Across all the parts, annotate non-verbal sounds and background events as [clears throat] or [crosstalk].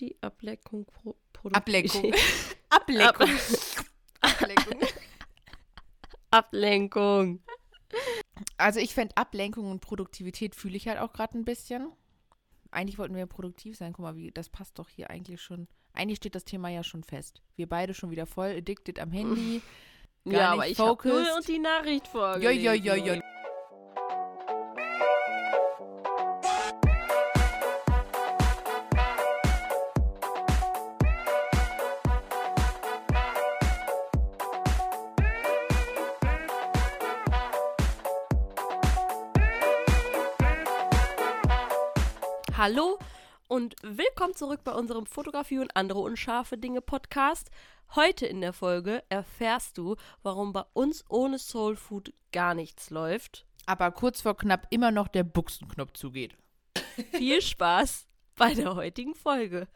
Die Ablenkung. Pro Ablenkung. Ablenkung. Ablenkung. Ablenkung. Also ich fände Ablenkung und Produktivität fühle ich halt auch gerade ein bisschen. Eigentlich wollten wir ja produktiv sein. Guck mal, wie, das passt doch hier eigentlich schon. Eigentlich steht das Thema ja schon fest. Wir beide schon wieder voll addicted am Handy. [laughs] Gar ja, aber ich habe nur focused. die Nachricht Ja, vorgelesen. ja, ja, ja. Hallo und willkommen zurück bei unserem Fotografie und andere unscharfe Dinge Podcast. Heute in der Folge erfährst du, warum bei uns ohne Soul Food gar nichts läuft. Aber kurz vor knapp immer noch der Buchsenknopf zugeht. Viel Spaß bei der heutigen Folge.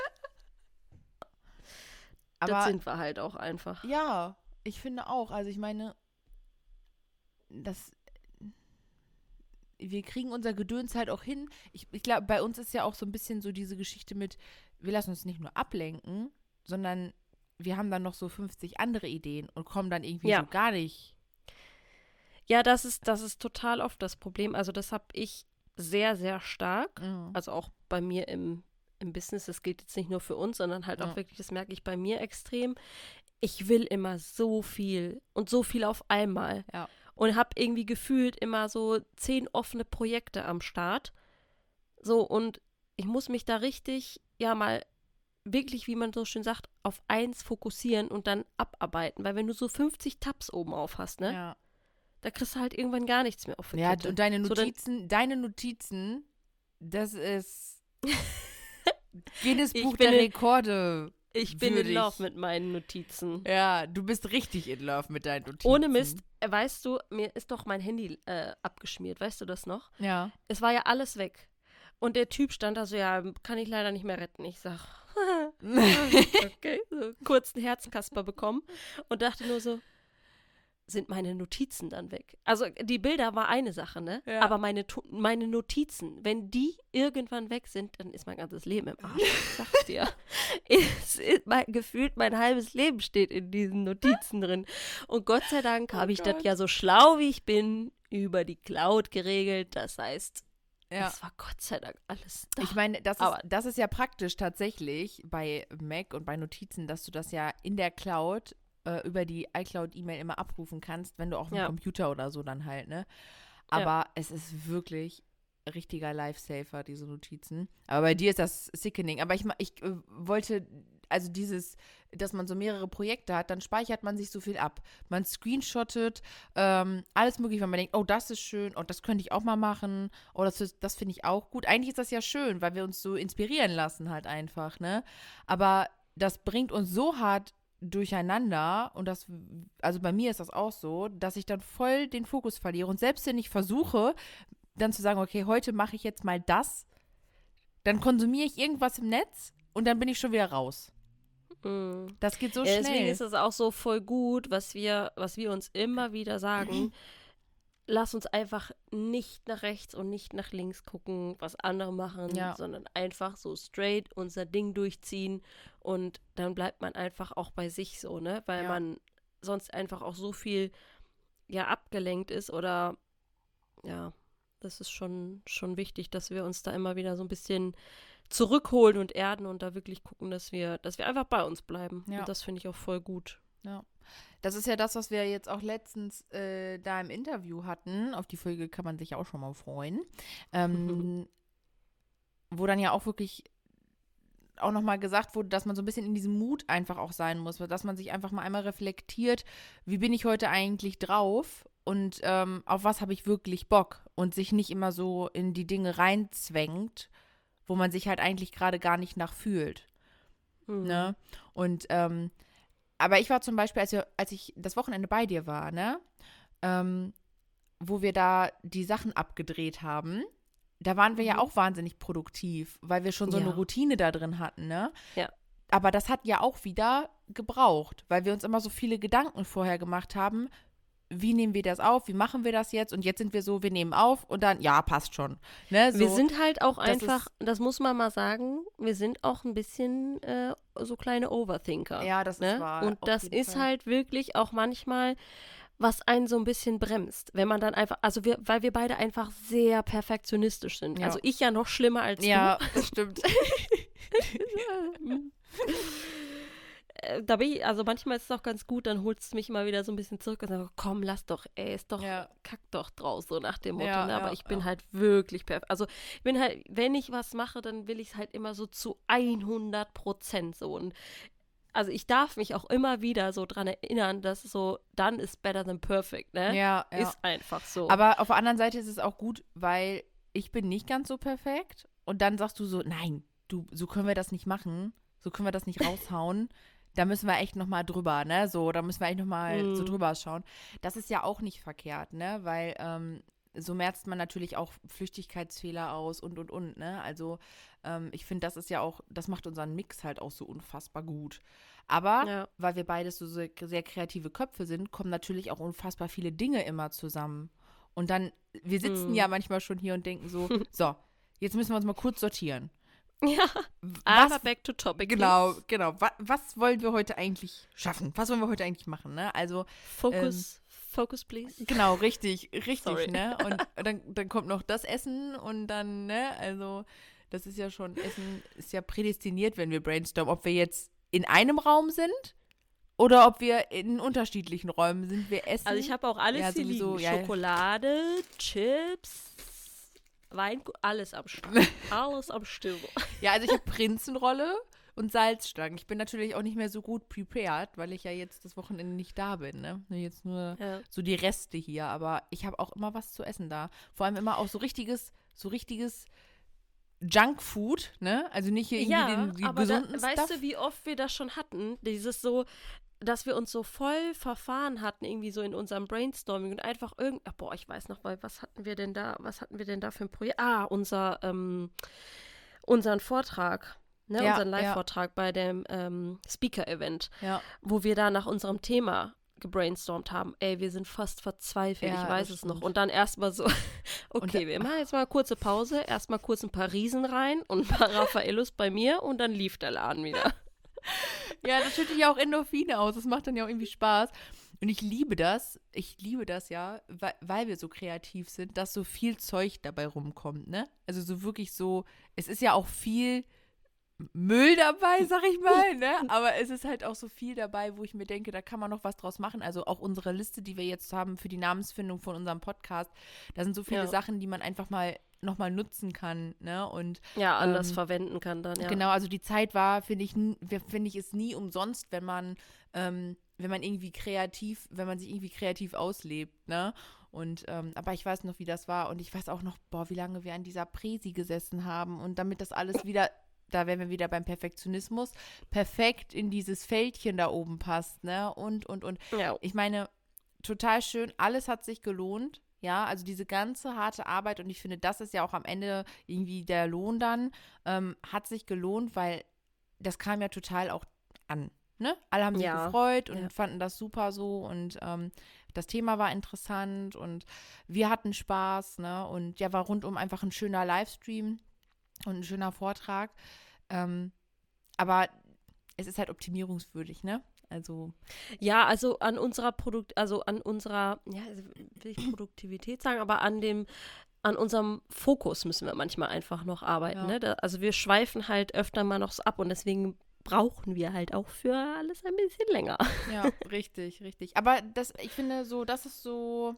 das Aber sind wir halt auch einfach. ja, ich finde auch. Also ich meine, das. Wir kriegen unser Gedöns halt auch hin. Ich, ich glaube, bei uns ist ja auch so ein bisschen so diese Geschichte mit, wir lassen uns nicht nur ablenken, sondern wir haben dann noch so 50 andere Ideen und kommen dann irgendwie Ja. so gar nicht. Ja, das ist, das ist total oft das Problem. Also das habe ich sehr, sehr stark. Mhm. Also auch bei mir im, im Business. Das gilt jetzt nicht nur für uns, sondern halt auch Ja. wirklich, das merke ich bei mir extrem. Ich will immer so viel und so viel auf einmal. Ja. Und habe irgendwie gefühlt immer so zehn offene Projekte am Start. So, und ich muss mich da richtig, ja, mal wirklich, wie man so schön sagt, auf eins fokussieren und dann abarbeiten. Weil wenn du so 50 Tabs oben auf hast, ne, Ja. da kriegst du halt irgendwann gar nichts mehr auf Ja, Kette. und deine So, Notizen, deine Notizen, das ist [laughs] Guinness Buch der Rekorde. Ich bin in würdig. Love mit meinen Notizen. Ja, du bist richtig in Love mit deinen Notizen. Ohne Mist, äh, weißt du, mir ist doch mein Handy äh, abgeschmiert, weißt du das noch? Ja. Es war ja alles weg. Und der Typ stand da so, ja, kann ich leider nicht mehr retten. Ich sag, [laughs] [laughs] okay, so kurzen Herzenkasper bekommen und dachte nur so, sind meine Notizen dann weg? Also die Bilder war eine Sache, ne? Ja. Aber meine, meine Notizen, wenn die irgendwann weg sind, dann ist mein ganzes Leben im Arsch. [laughs] Ich sag's dir. Es ist mein, gefühlt mein halbes Leben steht in diesen Notizen drin. Und Gott sei Dank Oh habe ich das ja so schlau wie ich bin über die Cloud geregelt. Das heißt, ja. es war Gott sei Dank alles da. Ich meine, das ist, Aber- das ist ja praktisch tatsächlich bei Mac und bei Notizen, dass du das ja in der Cloud äh, über die iCloud-E-Mail immer abrufen kannst, wenn du auch einen Ja. Computer oder so dann halt, ne? Ja. Aber es ist wirklich richtiger Lifesaver, diese Notizen. Aber bei dir ist das sickening. Aber ich, ich äh, wollte, also dieses, dass man so mehrere Projekte hat, dann speichert man sich so viel ab. Man screenshottet ähm, alles mögliche, wenn man denkt, oh, das ist schön, oh, das könnte ich auch mal machen, oh, das, das finde ich auch gut. Eigentlich ist das ja schön, weil wir uns so inspirieren lassen halt einfach, ne? Aber das bringt uns so hart durcheinander und das, also bei mir ist das auch so, dass ich dann voll den Fokus verliere und selbst wenn ich versuche, dann zu sagen, okay, heute mache ich jetzt mal das, dann konsumiere ich irgendwas im Netz und dann bin ich schon wieder raus. Mm. Das geht so ja, deswegen schnell. ist es auch so voll gut, was wir, was wir uns immer wieder sagen. Lass uns einfach nicht nach rechts und nicht nach links gucken, was andere machen, Ja. sondern einfach so straight unser Ding durchziehen und dann bleibt man einfach auch bei sich so, ne? Weil Ja. man sonst einfach auch so viel ja abgelenkt ist oder ja, das ist schon schon wichtig, dass wir uns da immer wieder so ein bisschen zurückholen und erden und da wirklich gucken, dass wir, dass wir einfach bei uns bleiben. Ja. Und das finde ich auch voll gut. Ja. Das ist ja das, was wir jetzt auch letztens äh, da im Interview hatten. Auf die Folge kann man sich auch schon mal freuen. Ähm, [laughs] wo dann ja auch wirklich auch nochmal gesagt wurde, dass man so ein bisschen in diesem Mut einfach auch sein muss, dass man sich einfach mal einmal reflektiert, wie bin ich heute eigentlich drauf und ähm, auf was habe ich wirklich Bock und sich nicht immer so in die Dinge reinzwängt, wo man sich halt eigentlich gerade gar nicht nach fühlt. Mhm. Ne? Und ähm, aber ich war zum Beispiel, als, wir, als ich das Wochenende bei dir war, ne, ähm, wo wir da die Sachen abgedreht haben, da waren wir ja Mhm. auch wahnsinnig produktiv, weil wir schon so Ja. eine Routine da drin hatten, ne? Ja. Aber das hat ja auch wieder gebraucht, weil wir uns immer so viele Gedanken vorher gemacht haben, wie nehmen wir das auf, wie machen wir das jetzt und jetzt sind wir so, wir nehmen auf und dann, ja, passt schon. Ne, so. wir sind halt auch das einfach, das muss man mal sagen, wir sind auch ein bisschen äh, so kleine Overthinker. Ja, das ist ne? wahr, Und das ist Fall. halt wirklich auch manchmal, was einen so ein bisschen bremst, wenn man dann einfach, also wir, weil wir beide einfach sehr perfektionistisch sind. Ja. Also ich ja noch schlimmer als Ja, [laughs] das stimmt. du. [laughs] Äh, Da bin ich, also manchmal ist es auch ganz gut, dann holst du mich mal wieder so ein bisschen zurück und sagst, komm, lass doch, ey, ist doch, Ja. kack doch draus, so nach dem Motto. Ja, ne? Aber ja, ich bin ja. halt wirklich perfekt. Also ich bin halt, wenn ich was mache, dann will ich es halt immer so zu 100 Prozent so. Und also ich darf mich auch immer wieder so dran erinnern, dass so, done is better than perfect, ne? Ja, ja. Ist einfach so. Aber auf der anderen Seite ist es auch gut, weil ich bin nicht ganz so perfekt und dann sagst du so, nein, du, so können wir das nicht machen, so können wir das nicht raushauen. Da müssen wir echt noch mal drüber, ne? So, da müssen wir echt noch mal so drüber schauen. Das ist ja auch nicht verkehrt, ne? Weil ähm, so merzt man natürlich auch Flüchtigkeitsfehler aus und und und, ne? Also ähm, ich finde, das ist ja auch, das macht unseren Mix halt auch so unfassbar gut. Aber Ja. weil wir beides so sehr, sehr kreative Köpfe sind, kommen natürlich auch unfassbar viele Dinge immer zusammen. Und dann, wir sitzen Mhm. ja manchmal schon hier und denken so, [laughs] so, jetzt müssen wir uns mal kurz sortieren. [laughs] ja, Was, aber back to topic. genau, genau. Was, was wollen wir heute eigentlich schaffen? Was wollen wir heute eigentlich machen, ne? Also, Focus, focus, please. genau, richtig, richtig, Sorry. ne? [laughs] Und dann, dann kommt noch das Essen und dann, ne? Also, das ist ja schon, Essen ist ja prädestiniert, wenn wir brainstormen, ob wir jetzt in einem Raum sind oder ob wir in unterschiedlichen Räumen sind. Wir essen. Also ich habe auch alles Ja, hier sowieso, liegen. ja. Schokolade, Chips, Wein, alles am Start. [laughs] alles am Start. Ja, also ich habe Prinzenrolle und Salzstangen. Ich bin natürlich auch nicht mehr so gut prepared, weil ich ja jetzt das Wochenende nicht da bin, ne? Jetzt nur Ja. so die Reste hier, aber ich habe auch immer was zu essen da. Vor allem immer auch so richtiges, so richtiges Junkfood, ne? Also nicht hier irgendwie Ja, den, den aber da, gesunden weißt Stuff. du, wie oft wir das schon hatten? Dieses so, dass wir uns so voll verfahren hatten, irgendwie so in unserem Brainstorming und einfach irgend, ach, boah, ich weiß noch, weil was hatten wir denn da, was hatten wir denn da für ein Projekt? Ah, unser, ähm, unseren Vortrag, ne, Ja, unseren ja. Live-Vortrag bei dem ähm, Speaker-Event, ja, wo wir da nach unserem Thema gebrainstormt haben. Ey, wir sind fast verzweifelt, Ja, ich weiß es noch. Und dann erstmal so, [laughs] okay, da- wir machen jetzt mal eine kurze Pause, erstmal kurz ein paar Riesen rein und ein paar [laughs] Raffaellos bei mir und dann lief der Laden wieder. [laughs] ja, das schüttet ja auch Endorphine aus. Das macht dann ja auch irgendwie Spaß. Und ich liebe das, ich liebe das ja, weil, weil wir so kreativ sind, dass so viel Zeug dabei rumkommt, ne? Also so wirklich so, es ist ja auch viel Müll dabei, sag ich [laughs] mal, ne? Aber es ist halt auch so viel dabei, wo ich mir denke, da kann man noch was draus machen. Also auch unsere Liste, die wir jetzt haben für die Namensfindung von unserem Podcast, da sind so viele Ja. Sachen, die man einfach mal nochmal nutzen kann, ne? Und Ja, anders Ähm, verwenden kann dann, ja. Genau, also die Zeit war, finde ich, finde ich, ist nie umsonst, wenn man, ähm, wenn man irgendwie kreativ, wenn man sich irgendwie kreativ auslebt, ne? Und, ähm, aber ich weiß noch, wie das war und ich weiß auch noch, boah, wie lange wir an dieser Präsi gesessen haben und damit das alles [laughs] wieder, da wären wir wieder beim Perfektionismus, perfekt in dieses Fältchen da oben passt, ne? Und, und, und. Ja, Ich meine, total schön, alles hat sich gelohnt. Ja, also diese ganze harte Arbeit und ich finde, das ist ja auch am Ende irgendwie der Lohn dann, ähm, hat sich gelohnt, weil das kam ja total auch an. Ne? Alle haben sich Ja, gefreut und ja. fanden das super so und ähm, das Thema war interessant und wir hatten Spaß, ne? Und ja, war rundum einfach ein schöner Livestream und ein schöner Vortrag. Ähm, aber es ist halt optimierungswürdig, ne? Also ja, also an unserer Produkt, also an unserer, ja, also will ich Produktivität sagen, aber an dem, an unserem Fokus müssen wir manchmal einfach noch arbeiten. Ja. Ne? Da, also wir schweifen halt öfter mal noch so ab und deswegen brauchen wir halt auch für alles ein bisschen länger. Ja, richtig, richtig. Aber das, ich finde so, das ist so.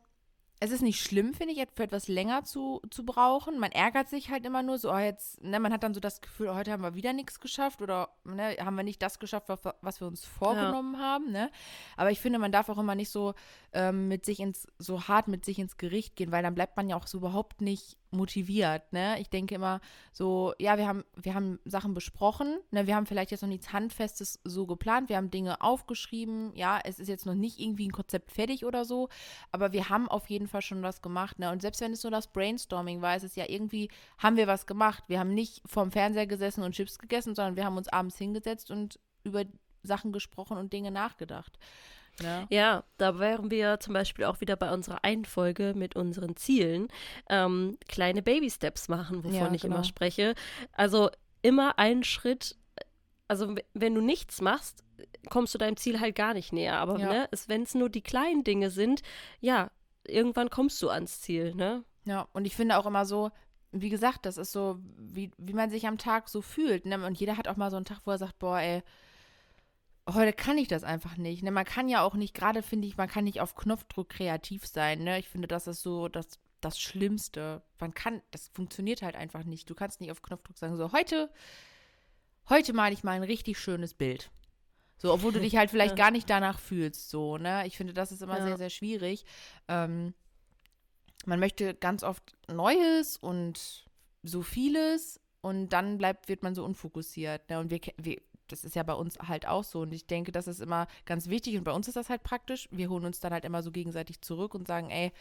Es ist nicht schlimm, finde ich, für etwas länger zu, zu brauchen. Man ärgert sich halt immer nur so, oh, jetzt, ne, man hat dann so das Gefühl, oh, heute haben wir wieder nichts geschafft oder ne, haben wir nicht das geschafft, was, was wir uns vorgenommen haben, ne? Aber ich finde, man darf auch immer nicht so ähm, mit sich ins, so hart mit sich ins Gericht gehen, weil dann bleibt man ja auch so überhaupt nicht motiviert, ne? Ich denke immer so, ja, wir haben, wir haben Sachen besprochen, ne? Wir haben vielleicht jetzt noch nichts Handfestes so geplant, wir haben Dinge aufgeschrieben, ja, es ist jetzt noch nicht irgendwie ein Konzept fertig oder so, aber wir haben auf jeden Fall schon was gemacht, ne? Und selbst wenn es nur das Brainstorming war, ist es ja irgendwie, haben wir was gemacht. Wir haben nicht vorm Fernseher gesessen und Chips gegessen, sondern wir haben uns abends hingesetzt und über Sachen gesprochen und Dinge nachgedacht. Ne? Ja, da wären wir zum Beispiel auch wieder bei unserer einen Folge mit unseren Zielen. Ähm, kleine Baby-Steps machen, wovon Ja, ich genau. immer spreche. Also immer einen Schritt, also wenn du nichts machst, kommst du deinem Ziel halt gar nicht näher. Aber Ja. ne, wenn es nur die kleinen Dinge sind, ja, irgendwann kommst du ans Ziel, ne? Ja, und ich finde auch immer so, wie gesagt, das ist so, wie, wie man sich am Tag so fühlt. Ne? Und jeder hat auch mal so einen Tag, wo er sagt, boah, ey, heute kann ich das einfach nicht. Ne? Man kann ja auch nicht, gerade finde ich, man kann nicht auf Knopfdruck kreativ sein. Ne? Ich finde, das ist so das, das Schlimmste. Man kann, das funktioniert halt einfach nicht. Du kannst nicht auf Knopfdruck sagen, so, heute, heute male ich mal ein richtig schönes Bild. So, obwohl du dich halt [laughs] vielleicht Ja. gar nicht danach fühlst, so, ne? Ich finde, das ist immer Ja. sehr, sehr schwierig. Ähm, man möchte ganz oft Neues und so vieles und dann bleibt, wird man so unfokussiert. Ne? Und wir, wir, das ist ja bei uns halt auch so. Und ich denke, das ist immer ganz wichtig und bei uns ist das halt praktisch. Wir holen uns dann halt immer so gegenseitig zurück und sagen, ey,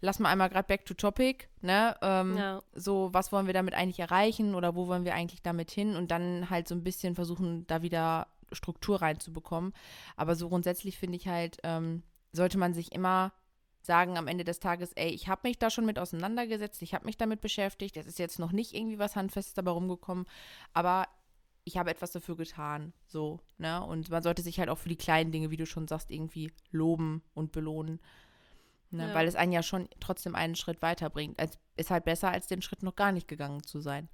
lass mal einmal gerade back to topic, ne? Ähm, Ja. So, was wollen wir damit eigentlich erreichen oder wo wollen wir eigentlich damit hin? Und dann halt so ein bisschen versuchen, da wieder Struktur reinzubekommen. Aber so grundsätzlich finde ich halt, ähm, sollte man sich immer sagen am Ende des Tages, ey, ich habe mich da schon mit auseinandergesetzt, ich habe mich damit beschäftigt, es ist jetzt noch nicht irgendwie was Handfestes dabei rumgekommen, aber ich habe etwas dafür getan, so, ne? Und man sollte sich halt auch für die kleinen Dinge, wie du schon sagst, irgendwie loben und belohnen. Ne? Ja. Weil es einen ja schon trotzdem einen Schritt weiterbringt. Es ist halt besser, als den Schritt noch gar nicht gegangen zu sein.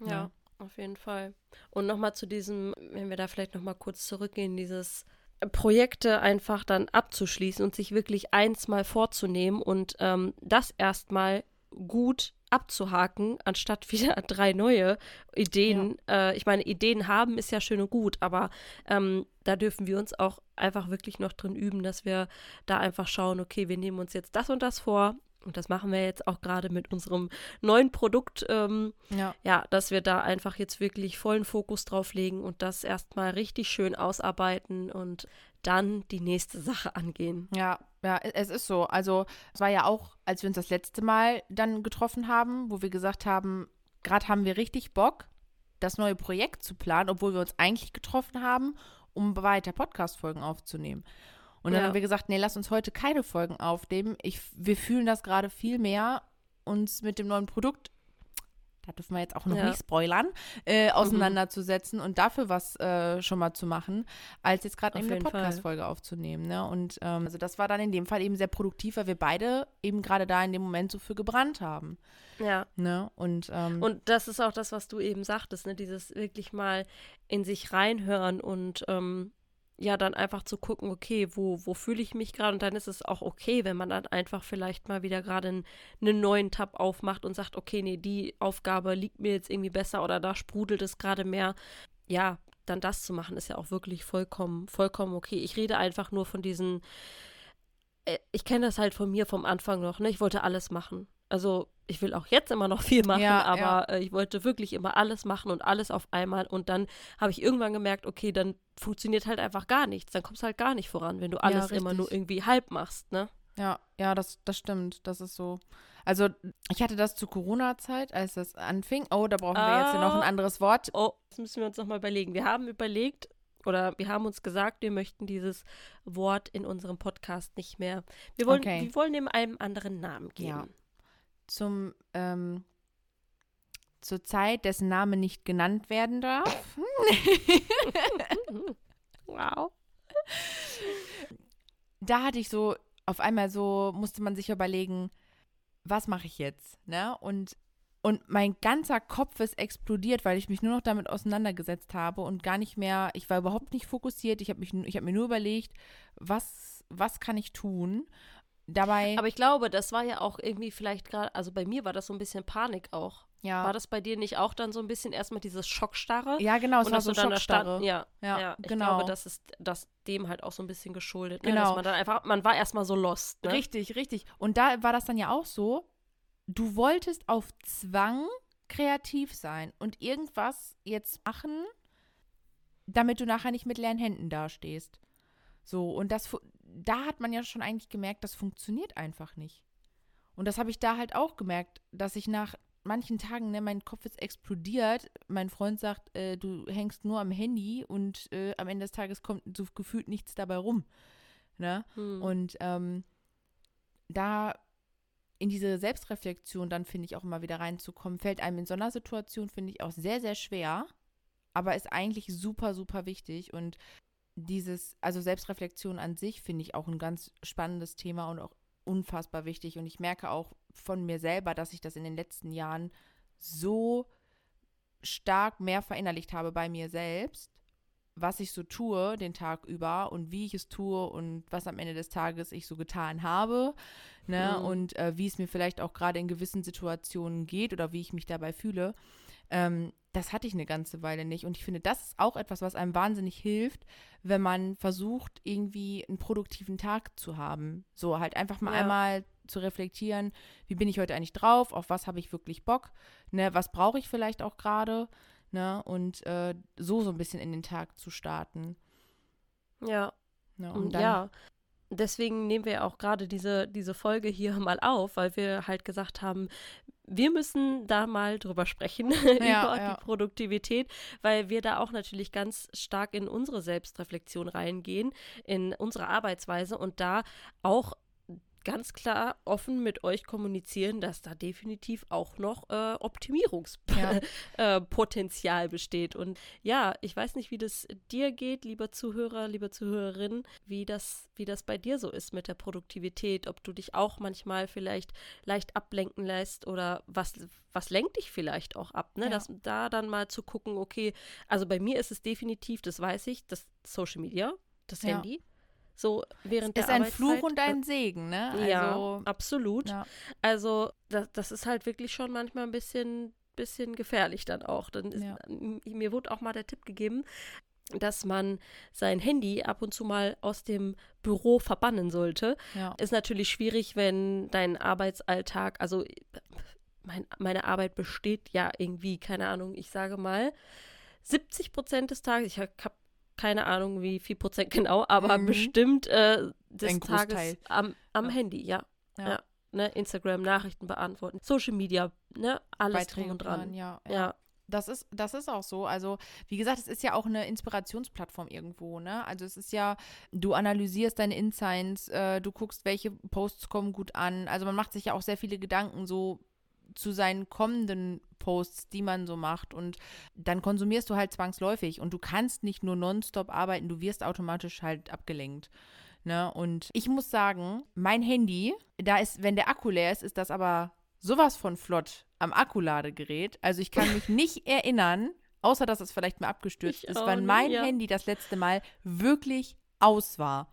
Ja, Ja. auf jeden Fall. Und nochmal zu diesem, wenn wir da vielleicht nochmal kurz zurückgehen, dieses Projekte einfach dann abzuschließen und sich wirklich eins mal vorzunehmen und ähm, das erstmal gut abzuhaken, anstatt [laughs] wieder drei neue Ideen. Äh, ich meine, Ideen haben ist ja schön und gut, aber ähm, da dürfen wir uns auch einfach wirklich noch drin üben, dass wir da einfach schauen, okay, wir nehmen uns jetzt das und das vor. Und das machen wir jetzt auch gerade mit unserem neuen Produkt. Ähm, Ja. ja, dass wir da einfach jetzt wirklich vollen Fokus drauf legen und das erstmal richtig schön ausarbeiten und dann die nächste Sache angehen. Ja, ja, es ist so. Also, es war ja auch, als wir uns das letzte Mal dann getroffen haben, wo wir gesagt haben, gerade haben wir richtig Bock, das neue Projekt zu planen, obwohl wir uns eigentlich getroffen haben, um weiter Podcast-Folgen aufzunehmen. Und dann Ja. haben wir gesagt, nee, lass uns heute keine Folgen aufnehmen. Ich, wir fühlen das gerade viel mehr, uns mit dem neuen Produkt, da dürfen wir jetzt auch noch Ja. nicht spoilern, äh, auseinanderzusetzen und dafür was äh, schon mal zu machen, als jetzt gerade eben eine. Podcast-Folge aufzunehmen. Ne? Und ähm, also das war dann in dem Fall eben sehr produktiv, weil wir beide eben gerade da in dem Moment so für gebrannt haben. Ja. Ne? Und, ähm, Und das ist auch das, was du eben sagtest, ne? Dieses wirklich mal in sich reinhören und ähm, ja, dann einfach zu gucken, okay, wo, wo fühle ich mich gerade? Und dann ist es auch okay, wenn man dann einfach vielleicht mal wieder gerade einen, einen neuen Tab aufmacht und sagt, okay, nee, die Aufgabe liegt mir jetzt irgendwie besser oder da sprudelt es gerade mehr. Ja, dann das zu machen, ist ja auch wirklich vollkommen, vollkommen okay. Ich rede einfach nur von diesen, äh, ich kenne das halt von mir vom Anfang noch, ne? Ich wollte alles machen. Also ich will auch jetzt immer noch [laughs] viel machen, Ja, aber ja. äh, ich wollte wirklich immer alles machen und alles auf einmal. Und dann habe ich irgendwann gemerkt, okay, dann funktioniert halt einfach gar nichts. Dann kommst du halt gar nicht voran, wenn du alles immer nur irgendwie halb machst, ne? ja, ja, das, das stimmt. Das ist so. Also ich hatte das zu Corona-Zeit, als das anfing. Oh, da brauchen wir jetzt ja noch ein Ah. anderes Wort. Oh, das müssen wir uns nochmal überlegen. Wir haben überlegt, oder wir haben uns gesagt, wir möchten dieses Wort in unserem Podcast nicht mehr. Wir wollen, Okay. wir wollen ihm einem anderen Namen geben. Ja. Zum, ähm, zur Zeit, dessen Name nicht genannt werden darf. [laughs] wow. da hatte ich so, auf einmal so, musste man sich überlegen, was mache ich jetzt, ne? Und, und mein ganzer Kopf ist explodiert, weil ich mich nur noch damit auseinandergesetzt habe und gar nicht mehr, ich war überhaupt nicht fokussiert, ich habe habe mir nur überlegt, was, was kann ich tun? Dabei, Aber ich glaube, das war ja auch irgendwie vielleicht gerade, also bei mir war das so ein bisschen Panik auch. ja, War das bei dir nicht auch dann so ein bisschen erstmal dieses Schockstarre? ja genau, es und war so Schockstarre. ja, Ja, ja, ich genau. glaube, das ist das dem halt auch so ein bisschen geschuldet, ne? Genau. dass man dann einfach, man war erstmal so lost, ne? Richtig, richtig. Und da war das dann ja auch so, du wolltest auf Zwang kreativ sein und irgendwas jetzt machen, damit du nachher nicht mit leeren Händen dastehst. So, und das, da hat man ja schon eigentlich gemerkt, das funktioniert einfach nicht. Und das habe ich da halt auch gemerkt, dass ich nach manchen Tagen, ne, mein Kopf ist explodiert. Mein Freund sagt, äh, du hängst nur am Handy und äh, am Ende des Tages kommt so gefühlt nichts dabei rum. Ne? Hm. Und ähm, da in diese Selbstreflexion dann, finde ich, auch immer wieder reinzukommen, fällt einem in so einer Situation, finde ich, auch sehr, sehr schwer, aber ist eigentlich super, super wichtig. Und dieses, also Selbstreflexion an sich, finde ich auch ein ganz spannendes Thema und auch unfassbar wichtig. Und ich merke auch von mir selber, dass ich das in den letzten Jahren so stark mehr verinnerlicht habe bei mir selbst, was ich so tue den Tag über und wie ich es tue und was am Ende des Tages ich so getan habe. Ne? Mhm. Und äh, wie es mir vielleicht auch gerade in gewissen Situationen geht oder wie ich mich dabei fühle. Ähm, das hatte ich eine ganze Weile nicht. Und ich finde, das ist auch etwas, was einem wahnsinnig hilft, wenn man versucht, irgendwie einen produktiven Tag zu haben. So halt einfach mal ja. einmal zu reflektieren, wie bin ich heute eigentlich drauf, auf was habe ich wirklich Bock, ne, was brauche ich vielleicht auch gerade ne? Und äh, so so ein bisschen in den Tag zu starten. Ja. Ne, und dann, ja. Deswegen nehmen wir auch gerade diese, diese Folge hier [laughs] mal auf, weil wir halt gesagt haben, wir müssen da mal drüber sprechen, [laughs] ja, über ja. die Produktivität, weil wir da auch natürlich ganz stark in unsere Selbstreflexion reingehen, in unsere Arbeitsweise und da auch ganz klar offen mit euch kommunizieren, dass da definitiv auch noch äh, Optimierungspotenzial ja. [laughs] äh, besteht. Und ja, ich weiß nicht, wie das dir geht, lieber Zuhörer, lieber Zuhörerin, wie das, wie das bei dir so ist mit der Produktivität, ob du dich auch manchmal vielleicht leicht ablenken lässt oder was, was lenkt dich vielleicht auch ab, ne? Ja. Das, da dann mal zu gucken, okay, also bei mir ist es definitiv, das weiß ich, das Social Media, das ja. Handy so während es der ist ein Fluch und ein Segen, ne? Also, ja, absolut. Ja. Also das, das ist halt wirklich schon manchmal ein bisschen, bisschen gefährlich dann auch. Dann ist, ja. Mir wurde auch mal der Tipp gegeben, dass man sein Handy ab und zu mal aus dem Büro verbannen sollte. Ja. Ist natürlich schwierig, wenn dein Arbeitsalltag, also mein, meine Arbeit besteht ja irgendwie, keine Ahnung, ich sage mal, 70 Prozent des Tages, ich habe keine Ahnung, wie viel Prozent genau, aber mhm. bestimmt äh, des Ein Tages am, am ja. Handy, ja. ja. ja. Ne, Instagram, Nachrichten beantworten, Social Media, ne, alles Beiträge drum und dran. ja. ja. Das ist, das ist auch so. Also, wie gesagt, es ist ja auch eine Inspirationsplattform irgendwo, ne? Also es ist ja, du analysierst deine Insights, äh, du guckst, welche Posts kommen gut an. Also man macht sich ja auch sehr viele Gedanken, so zu seinen kommenden Posts, die man so macht. Und dann konsumierst du halt zwangsläufig. Und du kannst nicht nur nonstop arbeiten, du wirst automatisch halt abgelenkt. Ne? Und ich muss sagen, mein Handy, da ist, wenn der Akku leer ist, ist das aber sowas von flott am Akkuladegerät. Also ich kann mich [laughs] nicht erinnern, außer dass es vielleicht mal abgestürzt ich ist, wann mein ja. Handy das letzte Mal wirklich aus war.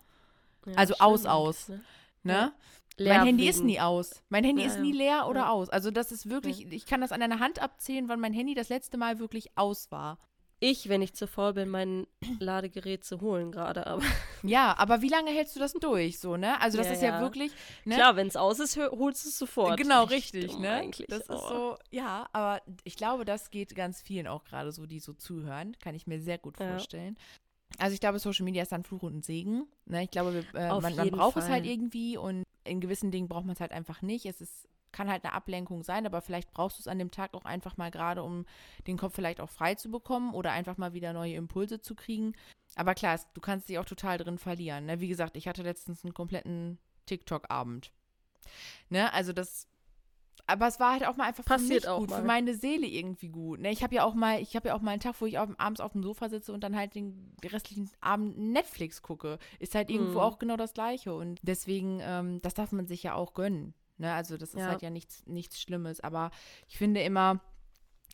Ja, also aus, aus. Ne? ne? Ja. Leer mein Handy wegen. ist nie aus. Mein Handy ja, ist nie leer oder ja. aus. Also das ist wirklich, ja. ich kann das an einer Hand abzählen, wann mein Handy das letzte Mal wirklich aus war. Ich, wenn ich zu faul bin, mein [clears throat] Ladegerät zu holen gerade, aber. [laughs] Ja, aber wie lange hältst du das durch, so, ne? Also das ist ja wirklich. Ne? Klar, wenn es aus ist, holst du es sofort. Genau, richtig, ne? Eigentlich. Das oh. ist so, ja, aber ich glaube, das geht ganz vielen auch gerade so, die so zuhören. Kann ich mir sehr gut vorstellen. Also ich glaube, Social Media ist dann Fluch und ein Segen. Ne? Ich glaube, äh, man, man, braucht Fall. es halt irgendwie und in gewissen Dingen braucht man es halt einfach nicht. Es ist, kann halt eine Ablenkung sein, aber vielleicht brauchst du es an dem Tag auch einfach mal gerade, um den Kopf vielleicht auch frei zu bekommen oder einfach mal wieder neue Impulse zu kriegen. Aber klar, es, du kannst dich auch total drin verlieren. Ne? Wie gesagt, ich hatte letztens einen kompletten TikTok-Abend. Ne? Also das aber es war halt auch mal einfach Passiert für mich gut, mal. für meine Seele irgendwie gut. Ne? Ich habe ja auch mal, ich habe ja auch mal einen Tag, wo ich auf, abends auf dem Sofa sitze und dann halt den restlichen Abend Netflix gucke. Ist halt irgendwo mhm. auch genau das Gleiche. Und deswegen, ähm, das darf man sich ja auch gönnen. Ne? Also das ist ja. halt ja nichts, nichts Schlimmes. Aber ich finde immer,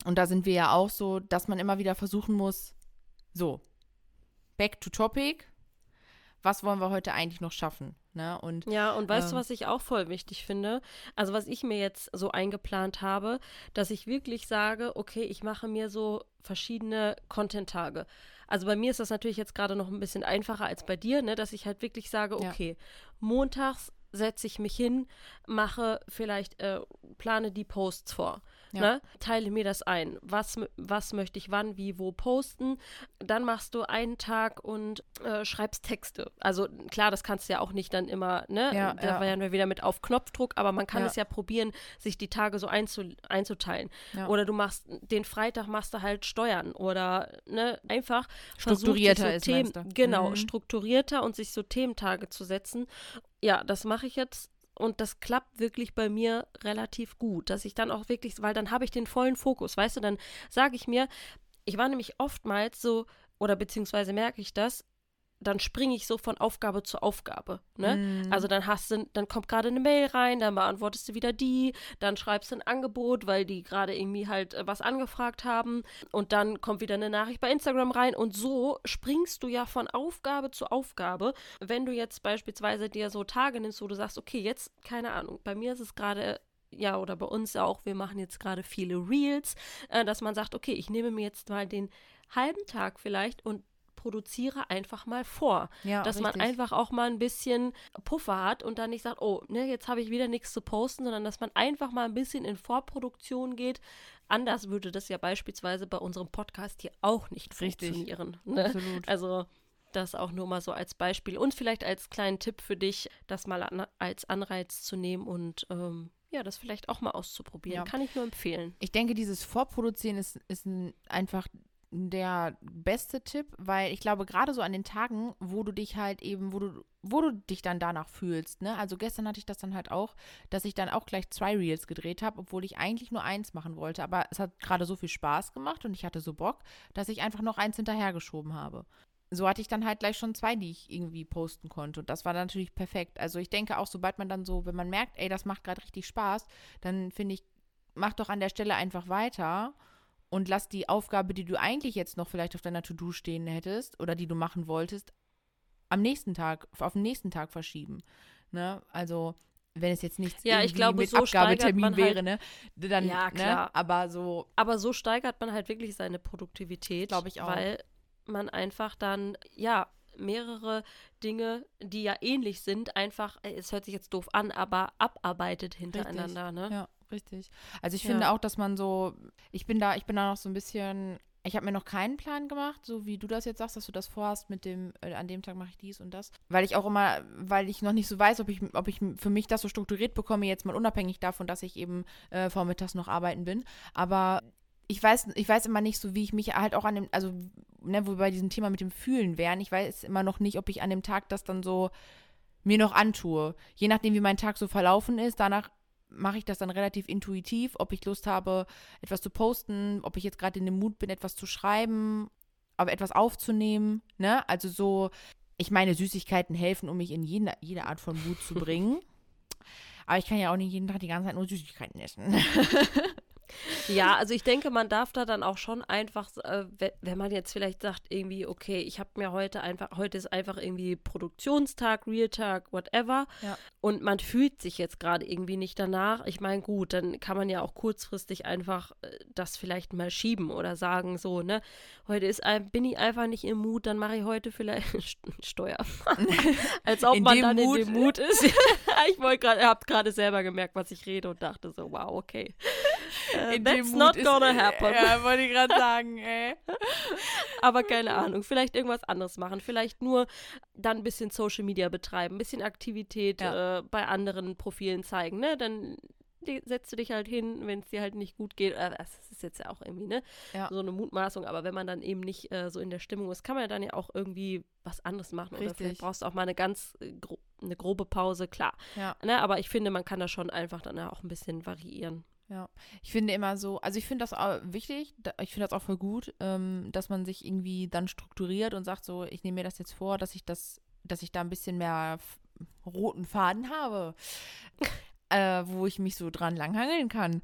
und da sind wir ja auch so, dass man immer wieder versuchen muss, so, back to topic, was wollen wir heute eigentlich noch schaffen? Ne? Und, ja, und weißt ähm, du, was ich auch voll wichtig finde? Also, was ich mir jetzt so eingeplant habe, dass ich wirklich sage, okay, ich mache mir so verschiedene Content-Tage. Also bei mir ist das natürlich jetzt gerade noch ein bisschen einfacher als bei dir, ne, dass ich halt wirklich sage, okay, ja. montags setze ich mich hin, mache vielleicht, äh, plane die Posts vor. Ja. Ne? Teile mir das ein. Was, was möchte ich wann, wie, wo posten. Dann machst du einen Tag und äh, schreibst Texte. Also klar, das kannst du ja auch nicht dann immer, ne? Ja, da ja. wären wir wieder mit auf Knopfdruck, aber man kann Ja. es ja probieren, sich die Tage so einzu, einzuteilen. Oder du machst den Freitag machst du halt Steuern oder ne, einfach Strukturierter so ist, Themen, genau, Mhm. strukturierter und sich so Thementage zu setzen. Ja, das mache ich jetzt und das klappt wirklich bei mir relativ gut, dass ich dann auch wirklich, weil dann habe ich den vollen Fokus, weißt du, dann sage ich mir, ich war nämlich oftmals so, oder beziehungsweise merke ich das, dann springe ich so von Aufgabe zu Aufgabe. Ne? Mhm. Also dann hast du, dann kommt gerade eine Mail rein, dann beantwortest du wieder die, dann schreibst du ein Angebot, weil die gerade irgendwie halt äh, was angefragt haben und dann kommt wieder eine Nachricht bei Instagram rein und so springst du ja von Aufgabe zu Aufgabe. Wenn du jetzt beispielsweise dir so Tage nimmst, wo du sagst, okay, jetzt, keine Ahnung, bei mir ist es gerade ja, oder bei uns ja auch, wir machen jetzt gerade viele Reels, äh, dass man sagt, okay, ich nehme mir jetzt mal den halben Tag vielleicht und produziere einfach mal vor ja, dass man richtig. einfach auch mal ein bisschen Puffer hat und dann nicht sagt, oh, ne, jetzt habe ich wieder nichts zu posten, sondern dass man einfach mal ein bisschen in Vorproduktion geht. Anders würde das ja beispielsweise bei unserem Podcast hier auch nicht Richtig. funktionieren. Ne? Absolut. Also das auch nur mal so als Beispiel und vielleicht als kleinen Tipp für dich, das mal an, als Anreiz zu nehmen und ähm, ja, das vielleicht auch mal auszuprobieren. Ja. Kann ich nur empfehlen. Ich denke, dieses Vorproduzieren ist, ist ein, einfach der beste Tipp, weil ich glaube, gerade so an den Tagen, wo du dich halt eben, wo du, wo du dich dann danach fühlst, ne? Also gestern hatte ich das dann halt auch, dass ich dann auch gleich zwei Reels gedreht habe, obwohl ich eigentlich nur eins machen wollte. Aber es hat gerade so viel Spaß gemacht und ich hatte so Bock, dass ich einfach noch eins hinterhergeschoben habe. So hatte ich dann halt gleich schon zwei, die ich irgendwie posten konnte. Und das war natürlich perfekt. Also ich denke auch, sobald man dann so, wenn man merkt, ey, das macht gerade richtig Spaß, dann finde ich, mach doch an der Stelle einfach weiter und lass die Aufgabe, die du eigentlich jetzt noch vielleicht auf deiner To-Do stehen hättest oder die du machen wolltest, am nächsten Tag, auf den nächsten Tag verschieben. Ne? Also, wenn es jetzt nichts Ja, ich glaube, mit so Abgabetermin wäre, halt- ne? Dann, Ja, Ne? klar. Aber so, Aber so steigert man halt wirklich seine Produktivität. Glaub ich auch. Weil man einfach dann, ja, mehrere Dinge, die ja ähnlich sind, einfach, äh, es hört sich jetzt doof an, aber abarbeitet hintereinander, ne? ja, richtig. Also ich Ja. finde auch, dass man so, ich bin da, ich bin da noch so ein bisschen, ich habe mir noch keinen Plan gemacht, so wie du das jetzt sagst, dass du das vorhast mit dem, äh, an dem Tag mache ich dies und das. Weil ich auch immer, weil ich noch nicht so weiß, ob ich, ob ich für mich das so strukturiert bekomme, jetzt mal unabhängig davon, dass ich eben äh, vormittags noch arbeiten bin. Aber ich weiß, ich weiß immer nicht so, wie ich mich halt auch an dem, also, ne, wo wir bei diesem Thema mit dem Fühlen wären, ich weiß immer noch nicht, ob ich an dem Tag das dann so mir noch antue. Je nachdem, wie mein Tag so verlaufen ist, danach mache ich das dann relativ intuitiv, ob ich Lust habe, etwas zu posten, ob ich jetzt gerade in dem Mut bin, etwas zu schreiben, aber etwas aufzunehmen, ne? Also so, ich meine, Süßigkeiten helfen, um mich in jede, jede Art von Mut zu [laughs] bringen. Aber ich kann ja auch nicht jeden Tag die ganze Zeit nur Süßigkeiten essen. Ja, also ich denke, man darf da dann auch schon einfach, äh, we- wenn man jetzt vielleicht sagt, irgendwie, okay, ich habe mir heute einfach, heute ist einfach irgendwie Produktionstag, Realtag, whatever. Ja. Und man fühlt sich jetzt gerade irgendwie nicht danach. Ich meine, gut, dann kann man ja auch kurzfristig einfach äh, das vielleicht mal schieben oder sagen, so, ne, heute ist ein, bin ich einfach nicht im Mut, dann mache ich heute vielleicht [laughs] Steuer. [laughs] Als ob In man dann Mut. in dem Mut ist. [laughs] ich wollte gerade, habe gerade selber gemerkt, was ich rede und dachte so, wow, okay. Äh, that's Mut not ist- gonna happen. Ja, wollte ich gerade sagen, ey. [laughs] Aber keine Ahnung, vielleicht irgendwas anderes machen. Vielleicht nur dann ein bisschen Social Media betreiben, ein bisschen Aktivität Ja. äh, bei anderen Profilen zeigen, ne? Dann setzt du dich halt hin, wenn es dir halt nicht gut geht. Äh, das ist jetzt ja auch irgendwie, ne? Ja. So eine Mutmaßung, aber wenn man dann eben nicht äh, so in der Stimmung ist, kann man ja dann ja auch irgendwie was anderes machen. Oder Richtig. vielleicht brauchst du auch mal eine ganz äh, gro eine grobe Pause, klar. Ja. Ne? Aber ich finde, man kann da schon einfach dann ja auch ein bisschen variieren. Ja, ich finde immer so, also ich finde das auch wichtig, ich finde das auch voll gut, ähm, dass man sich irgendwie dann strukturiert und sagt so, ich nehme mir das jetzt vor, dass ich das, dass ich da ein bisschen mehr roten Faden habe, äh, wo ich mich so dran langhangeln kann.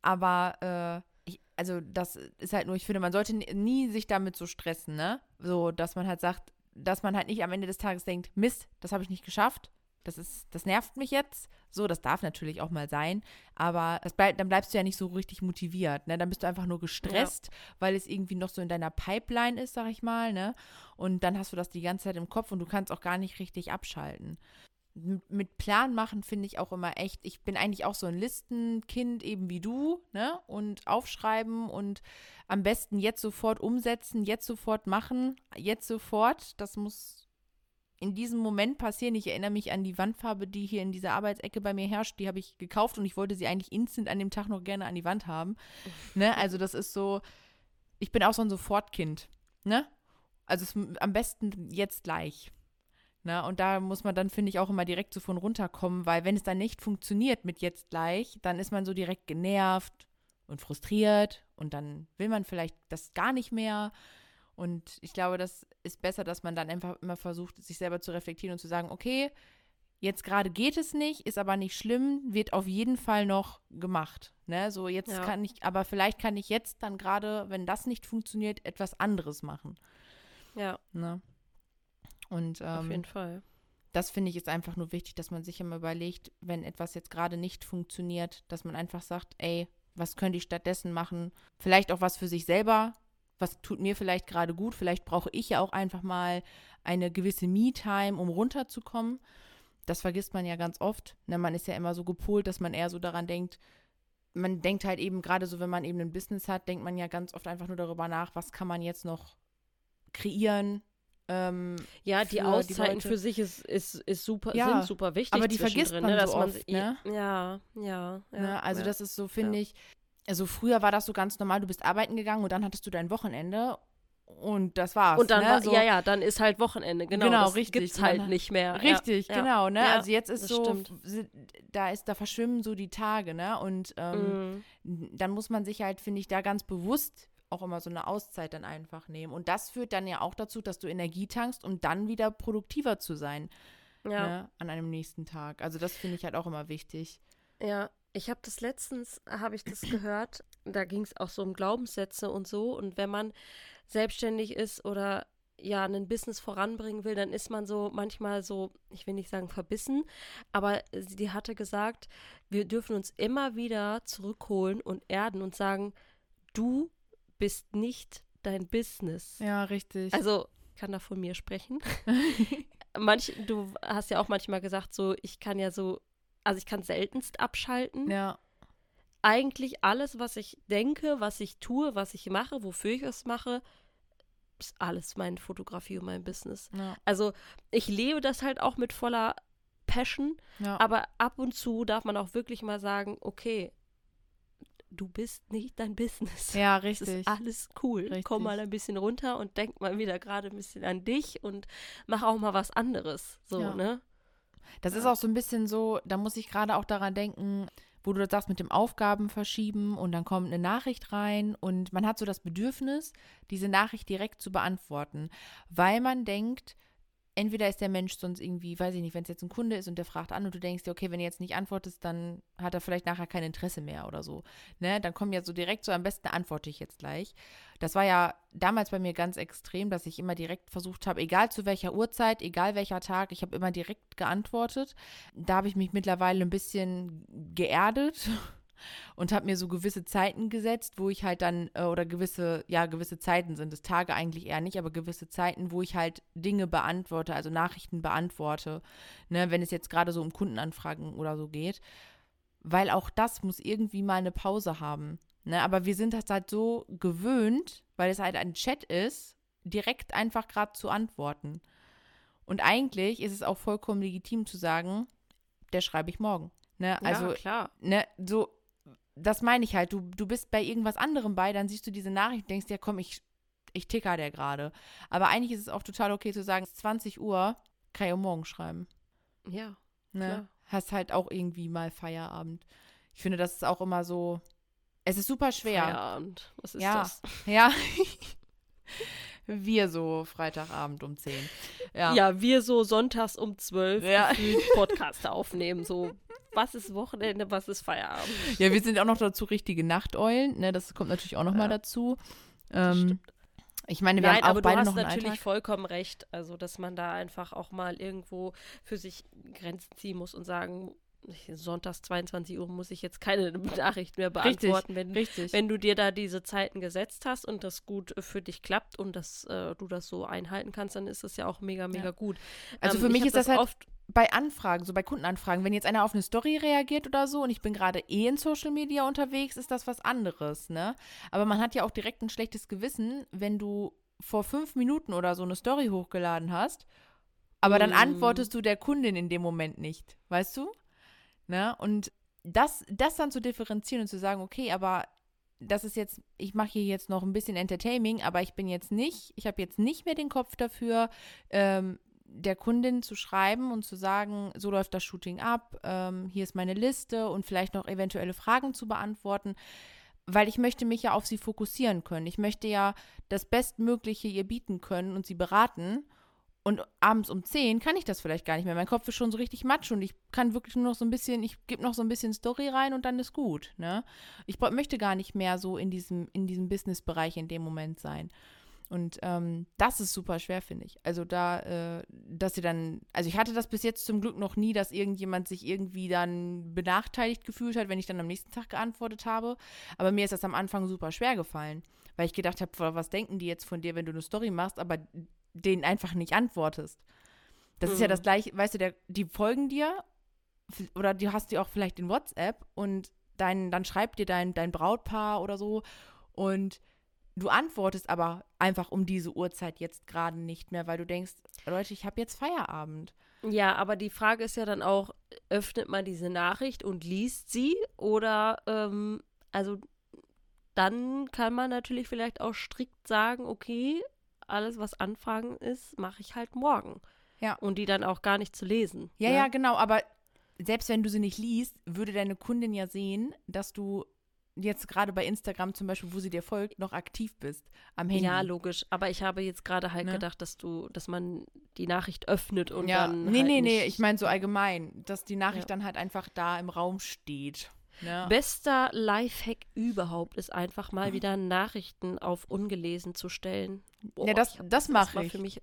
Aber äh, ich, also das ist halt nur, ich finde, man sollte nie sich damit so stressen, ne? So, dass man halt sagt, dass man halt nicht am Ende des Tages denkt, Mist, das habe ich nicht geschafft. Das ist, das nervt mich jetzt. So, das darf natürlich auch mal sein. Aber es bleib, dann bleibst du ja nicht so richtig motiviert. Ne? Dann bist du einfach nur gestresst, weil es irgendwie noch so in deiner Pipeline ist, sag ich mal. Ne? Und dann hast du das die ganze Zeit im Kopf und du kannst auch gar nicht richtig abschalten. Mit Plan machen finde ich auch immer echt. Ich bin eigentlich auch so ein Listenkind, eben wie du, ne? Und aufschreiben und am besten jetzt sofort umsetzen, jetzt sofort machen, jetzt sofort. Das muss in diesem Moment passieren. Ich erinnere mich an die Wandfarbe, die hier in dieser Arbeitsecke bei mir herrscht. Die habe ich gekauft und ich wollte sie eigentlich instant an dem Tag noch gerne an die Wand haben. Ne? Also das ist so, ich bin auch so ein Sofortkind. Ne? Also es, am besten jetzt gleich. Ne? Und da muss man dann, finde ich, auch immer direkt so von runterkommen, weil wenn es dann nicht funktioniert mit jetzt gleich, dann ist man so direkt genervt und frustriert und dann will man vielleicht das gar nicht mehr. Und ich glaube, das ist besser, dass man dann einfach immer versucht, sich selber zu reflektieren und zu sagen, okay, jetzt gerade geht es nicht, ist aber nicht schlimm, wird auf jeden Fall noch gemacht. Ne? So, jetzt Ja. kann ich, aber vielleicht kann ich jetzt dann gerade, wenn das nicht funktioniert, etwas anderes machen. Ja, Ne? Und auf ähm, jeden Fall. das finde ich ist einfach nur wichtig, dass man sich immer überlegt, wenn etwas jetzt gerade nicht funktioniert, dass man einfach sagt, ey, was könnte ich stattdessen machen? Vielleicht auch was für sich selber. Was tut mir vielleicht gerade gut? Vielleicht brauche ich ja auch einfach mal eine gewisse Me-Time, um runterzukommen. Das vergisst man ja ganz oft. Ne, man ist ja immer so gepolt, dass man eher so daran denkt, man denkt halt eben, gerade so, wenn man eben ein Business hat, denkt man ja ganz oft einfach nur darüber nach, was kann man jetzt noch kreieren. Ähm, Ja, die die Auszeiten Leute. für sich ist, ist, ist super, Ja, sind super wichtig. aber die vergisst zwischendrin, man ne, dass so man, oft, ne? Ja, ja, ja. Ne? Also ja. das ist so, finde ich, also früher war das so ganz normal, du bist arbeiten gegangen und dann hattest du dein Wochenende und das war's. Und dann, ne? war, so, ja, ja, dann ist halt Wochenende, genau. Genau, das richtig. Gibt's Und halt dann- nicht mehr. Richtig, ja, genau, ne? Ja, also jetzt ist so, stimmt. da ist, da verschwimmen so die Tage, ne? Und ähm, Mhm. dann muss man sich halt, finde ich, da ganz bewusst auch immer so eine Auszeit dann einfach nehmen. Und das führt dann ja auch dazu, dass du Energie tankst, um dann wieder produktiver zu sein Ja, ne? an einem nächsten Tag. Also das finde ich halt auch immer wichtig. ja. Ich habe das letztens, habe ich das gehört, da ging es auch so um Glaubenssätze und so. Und wenn man selbstständig ist oder ja, ein Business voranbringen will, dann ist man so manchmal so, ich will nicht sagen verbissen, aber sie hatte gesagt, wir dürfen uns immer wieder zurückholen und erden und sagen, du bist nicht dein Business. Ja, richtig. Also, ich kann da von mir sprechen. [laughs] Manch, du hast ja auch manchmal gesagt, so, ich kann ja so, also ich kann seltenst abschalten. ja, Eigentlich alles, was ich denke, was ich tue, was ich mache, wofür ich es mache, ist alles meine Fotografie und mein Business. ja, Also, ich lebe das halt auch mit voller Passion, ja. aber ab und zu darf man auch wirklich mal sagen, okay, du bist nicht dein Business. ja, [laughs] richtig. ist alles cool. Richtig. Komm mal ein bisschen runter und denk mal wieder gerade ein bisschen an dich und mach auch mal was anderes. So, Ja. ne? Das ist auch so ein bisschen so, da muss ich gerade auch daran denken, wo du das sagst mit dem Aufgaben verschieben und dann kommt eine Nachricht rein und man hat so das Bedürfnis, diese Nachricht direkt zu beantworten, weil man denkt, entweder ist der Mensch sonst irgendwie, weiß ich nicht, wenn es jetzt ein Kunde ist und der fragt an und du denkst dir, okay, wenn du jetzt nicht antwortest, dann hat er vielleicht nachher kein Interesse mehr oder so. Ne? Dann kommen ja so direkt so, am besten antworte ich jetzt gleich. Das war ja damals bei mir ganz extrem, dass ich immer direkt versucht habe, egal zu welcher Uhrzeit, egal welcher Tag, ich habe immer direkt geantwortet. Da habe ich mich mittlerweile ein bisschen geerdet und habe mir so gewisse Zeiten gesetzt, wo ich halt dann, äh, oder gewisse, ja, gewisse Zeiten sind es, Tage eigentlich eher nicht, aber gewisse Zeiten, wo ich halt Dinge beantworte, also Nachrichten beantworte, ne, wenn es jetzt gerade so um Kundenanfragen oder so geht. Weil auch das muss irgendwie mal eine Pause haben. Ne? Aber wir sind das halt so gewöhnt, weil es halt ein Chat ist, direkt einfach gerade zu antworten. Und eigentlich ist es auch vollkommen legitim zu sagen, der schreibe ich morgen. Ne? Also, ja, klar. ne, so, das meine ich halt. Du, du bist bei irgendwas anderem bei, dann siehst du diese Nachricht, denkst dir, komm, ich, ich ticker der gerade. Aber eigentlich ist es auch total okay zu sagen, es ist 20 Uhr, kann ich auch morgen schreiben. Ja, Ne? Klar. Hast halt auch irgendwie mal Feierabend. Ich finde, das ist auch immer so. Es ist super schwer. Feierabend. Was ist Ja. das? [laughs] Ja. Wir so Freitagabend um 10. Ja. Ja. wir so sonntags um 12 Ja. gefühlt Podcast aufnehmen. So, [laughs] was ist Wochenende, was ist Feierabend? Ja, wir sind auch noch dazu richtige Nachteulen. Ne? Das kommt natürlich auch noch mal Ja. dazu. Das Ähm, stimmt. ich meine, wir Nein, haben auch aber du beide hast noch einen natürlich Alltag. vollkommen recht. Also, dass man da einfach auch mal irgendwo für sich Grenzen ziehen muss und sagen, sonntags 22 Uhr muss ich jetzt keine Nachricht mehr beantworten, wenn, Richtig. wenn du dir da diese Zeiten gesetzt hast und das gut für dich klappt und dass äh, du das so einhalten kannst, dann ist das ja auch mega, mega Ja. gut. Also Ähm, für ich mich ist das halt- oft bei Anfragen, so bei Kundenanfragen, wenn jetzt einer auf eine Story reagiert oder so und ich bin gerade eh in Social Media unterwegs, ist das was anderes, ne? Aber man hat ja auch direkt ein schlechtes Gewissen, wenn du vor fünf Minuten oder so eine Story hochgeladen hast, aber dann Mm. antwortest du der Kundin in dem Moment nicht, weißt du? Ne? Und das, das dann zu differenzieren und zu sagen, okay, aber das ist jetzt, ich mache hier jetzt noch ein bisschen Entertaining, aber ich bin jetzt nicht, ich habe jetzt nicht mehr den Kopf dafür, ähm, der Kundin zu schreiben und zu sagen, so läuft das Shooting ab, ähm, hier ist meine Liste und vielleicht noch eventuelle Fragen zu beantworten, weil ich möchte mich ja auf sie fokussieren können. Ich möchte ja das Bestmögliche ihr bieten können und sie beraten. Und abends um 10 kann ich das vielleicht gar nicht mehr. Mein Kopf ist schon so richtig matsch und ich kann wirklich nur noch so ein bisschen, ich gebe noch so ein bisschen Story rein und dann ist gut. Ne? Ich möchte gar nicht mehr so in diesem, in diesem Business-Bereich in dem Moment sein. Und ähm, das ist super schwer, finde ich. Also da, äh, dass sie dann, also ich hatte das bis jetzt zum Glück noch nie, dass irgendjemand sich irgendwie dann benachteiligt gefühlt hat, wenn ich dann am nächsten Tag geantwortet habe. Aber mir ist das am Anfang super schwer gefallen, weil ich gedacht habe, was denken die jetzt von dir, wenn du eine Story machst, aber denen einfach nicht antwortest. Das ist ja Mhm. das gleiche, weißt du, der, die folgen dir oder du hast die auch vielleicht in WhatsApp und dein, dann schreibt dir dein, dein Brautpaar oder so und du antwortest aber einfach um diese Uhrzeit jetzt gerade nicht mehr, weil du denkst, Leute, ich habe jetzt Feierabend. Ja, aber die Frage ist ja dann auch, öffnet man diese Nachricht und liest sie oder, ähm, also dann kann man natürlich vielleicht auch strikt sagen, okay, alles, was Anfragen ist, mache ich halt morgen. Ja. Und die dann auch gar nicht zu lesen. Ja, ne? ja, genau, aber selbst wenn du sie nicht liest, würde deine Kundin ja sehen, dass du jetzt gerade bei Instagram zum Beispiel, wo sie dir folgt, noch aktiv bist am Handy. Ja, logisch. Aber ich habe jetzt gerade halt Ne? gedacht, dass du, dass man die Nachricht öffnet und ja. dann. nee, halt nee, nee, ich meine so allgemein, dass die Nachricht Ja. dann halt einfach da im Raum steht. Ne? Bester Lifehack überhaupt ist einfach mal wieder Nachrichten auf ungelesen zu stellen. Boah, ja, das, hab- das mache ich. für mich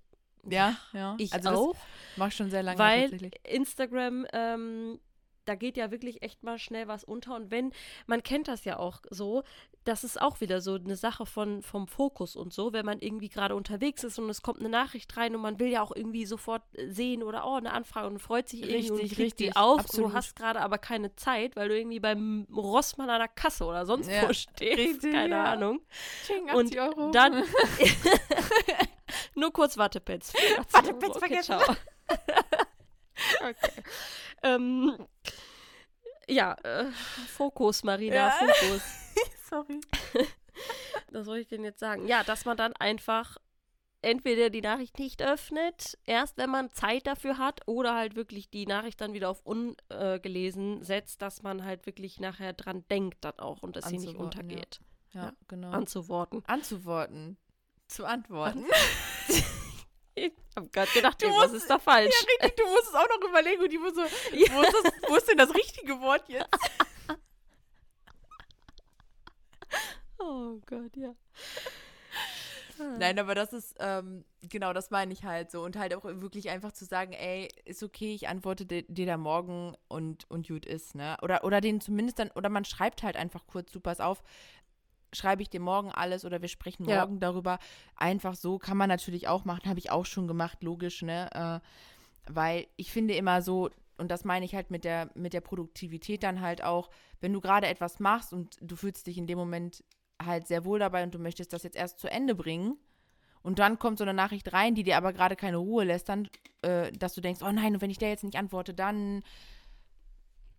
ja, ja. ich also auch, das mache ich schon sehr lange weil tatsächlich. Instagram ähm, da geht ja wirklich echt mal schnell was unter und wenn man kennt das ja auch so, das ist auch wieder so eine Sache von vom Fokus und so, wenn man irgendwie gerade unterwegs ist und es kommt eine Nachricht rein und man will ja auch irgendwie sofort äh, sehen oder oh eine Anfrage und freut sich irgendwie und Richtig, die richtig, auf und absolut. du hast gerade aber keine Zeit, weil du irgendwie beim Rossmann an der Kasse oder sonst Ja, wo stehst, richtig, keine ja. Ahnung. Tsching, Und 80 Euro. dann [laughs] [laughs] nur kurz 80 Wattepads Euro. vergessen. [laughs] [laughs] okay. Ähm, ja, äh, Fokus, Marina, Ja. Fokus. [laughs] Sorry. [laughs] Was soll ich denn jetzt sagen? Ja, dass man dann einfach entweder die Nachricht nicht öffnet, erst wenn man Zeit dafür hat, oder halt wirklich die Nachricht dann wieder auf ungelesen setzt, dass man halt wirklich nachher dran denkt dann auch und dass sie nicht Anzuworten, ja. untergeht. Ja, Ja. genau. Anzuworten. Anzuworten. Zu antworten. Ich hab gerade gedacht, Du was musst- ist da falsch? Ja, richtig, du musst es auch noch überlegen und die muss so, [laughs] wo, ist das, wo ist denn das richtige Wort jetzt? [laughs] Oh Gott, ja. Nein, aber das ist, ähm, genau, das meine ich halt so. Und halt auch wirklich einfach zu sagen, ey, ist okay, ich antworte dir, dir da morgen und, und gut ist, ne? Oder, oder den zumindest dann, oder man schreibt halt einfach kurz, pass auf, schreibe ich dir morgen alles oder wir sprechen Ja. morgen darüber. Einfach so kann man natürlich auch machen, habe ich auch schon gemacht, logisch, ne? Äh, weil ich finde immer so, und das meine ich halt mit der, mit der Produktivität dann halt auch, wenn du gerade etwas machst und du fühlst dich in dem Moment halt sehr wohl dabei und du möchtest das jetzt erst zu Ende bringen und dann kommt so eine Nachricht rein, die dir aber gerade keine Ruhe lässt, dann, äh, dass du denkst, oh nein, und wenn ich der jetzt nicht antworte, dann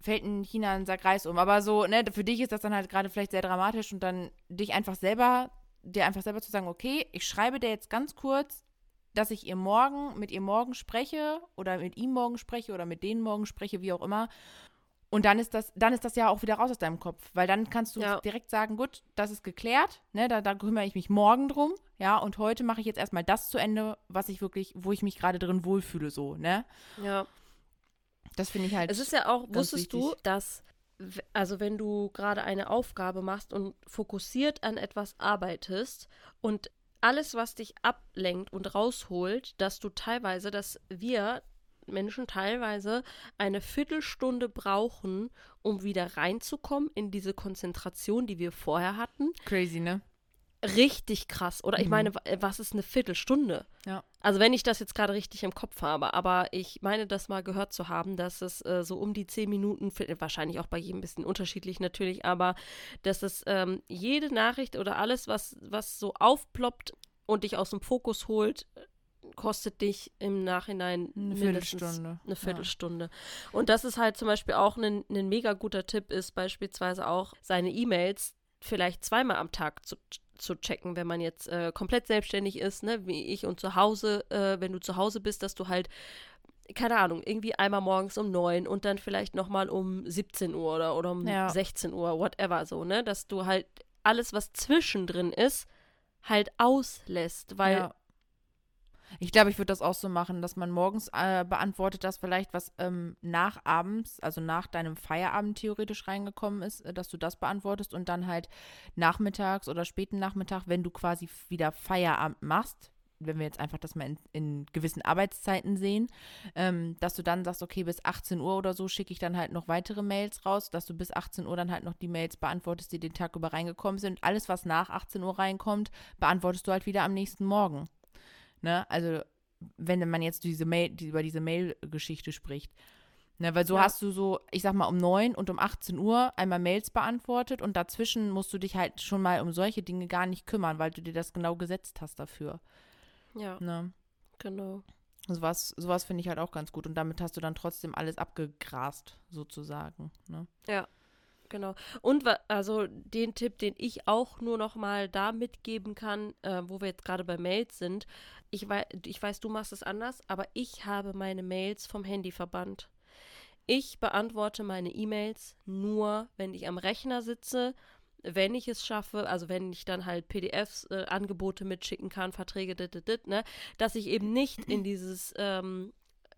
fällt in China ein Sack Reis um. Aber so, ne, für dich ist das dann halt gerade vielleicht sehr dramatisch und dann dich einfach selber, dir einfach selber zu sagen, okay, ich schreibe dir jetzt ganz kurz, dass ich ihr morgen, mit ihr morgen spreche oder mit ihm morgen spreche oder mit denen morgen spreche, wie auch immer. Und dann ist das, dann ist das ja auch wieder raus aus deinem Kopf, weil dann kannst du Ja. direkt sagen, gut, das ist geklärt, ne, da, da kümmere ich mich morgen drum, ja, und heute mache ich jetzt erstmal das zu Ende, was ich wirklich, wo ich mich gerade drin wohlfühle, so, ne? Ja. Das finde ich halt. Es ist ja auch, wusstest du, wichtig. dass, w- also wenn du gerade eine Aufgabe machst und fokussiert an etwas arbeitest und alles, was dich ablenkt und rausholt, dass du teilweise, dass wir Menschen teilweise eine Viertelstunde brauchen, um wieder reinzukommen in diese Konzentration, die wir vorher hatten. crazy, ne? Richtig krass. Oder ich Mhm. meine, wa- was ist eine Viertelstunde? Ja. Also wenn ich das jetzt gerade richtig im Kopf habe, aber ich meine, das mal gehört zu haben, dass es äh, so um die zehn Minuten, wahrscheinlich auch bei jedem ein bisschen unterschiedlich natürlich, aber dass es ähm, jede Nachricht oder alles, was, was so aufploppt und dich aus dem Fokus holt, kostet dich im Nachhinein Eine Viertelstunde. eine Viertelstunde. Und das ist halt zum Beispiel auch ein, ein mega guter Tipp, ist beispielsweise auch seine E-Mails vielleicht zweimal am Tag zu, zu checken, wenn man jetzt äh, komplett selbstständig ist, ne, wie ich und zu Hause, äh, wenn du zu Hause bist, dass du halt keine Ahnung, irgendwie einmal morgens um 9 und dann vielleicht nochmal um 17 Uhr oder, oder um Ja. 16 Uhr, whatever so, ne? Dass du halt alles, was zwischendrin ist, halt auslässt, weil ja. Ich glaube, ich würde das auch so machen, dass man morgens äh, beantwortet das vielleicht, was ähm, nach abends, also nach deinem Feierabend theoretisch reingekommen ist, äh, dass du das beantwortest und dann halt nachmittags oder späten Nachmittag, wenn du quasi wieder Feierabend machst, wenn wir jetzt einfach das mal in, in gewissen Arbeitszeiten sehen, ähm, dass du dann sagst, okay, bis 18 Uhr oder so schicke ich dann halt noch weitere Mails raus, dass du bis 18 Uhr dann halt noch die Mails beantwortest, die den Tag über reingekommen sind. Alles, was nach 18 Uhr reinkommt, beantwortest du halt wieder am nächsten Morgen. Ne? Also, wenn man jetzt diese Mail, die, über diese Mail-Geschichte spricht. Ne, weil so Ja. hast du so, ich sag mal, um 9 und um 18 Uhr einmal Mails beantwortet und dazwischen musst du dich halt schon mal um solche Dinge gar nicht kümmern, weil du dir das genau gesetzt hast dafür. ja, Ne? genau. Sowas, sowas finde ich halt auch ganz gut. Und damit hast du dann trotzdem alles abgegrast, sozusagen. Ne? Genau. Und also den Tipp, den ich auch nur noch mal da mitgeben kann, äh, wo wir jetzt gerade bei Mails sind. Ich, wei ich weiß, du machst es anders, aber ich habe meine Mails vom Handy verbannt. Ich beantworte meine E-Mails nur, wenn ich am Rechner sitze, wenn ich es schaffe, also wenn ich dann halt PDFs, äh, Angebote mitschicken kann, Verträge, dit, dit, dit, ne, dass ich eben nicht in dieses, ähm,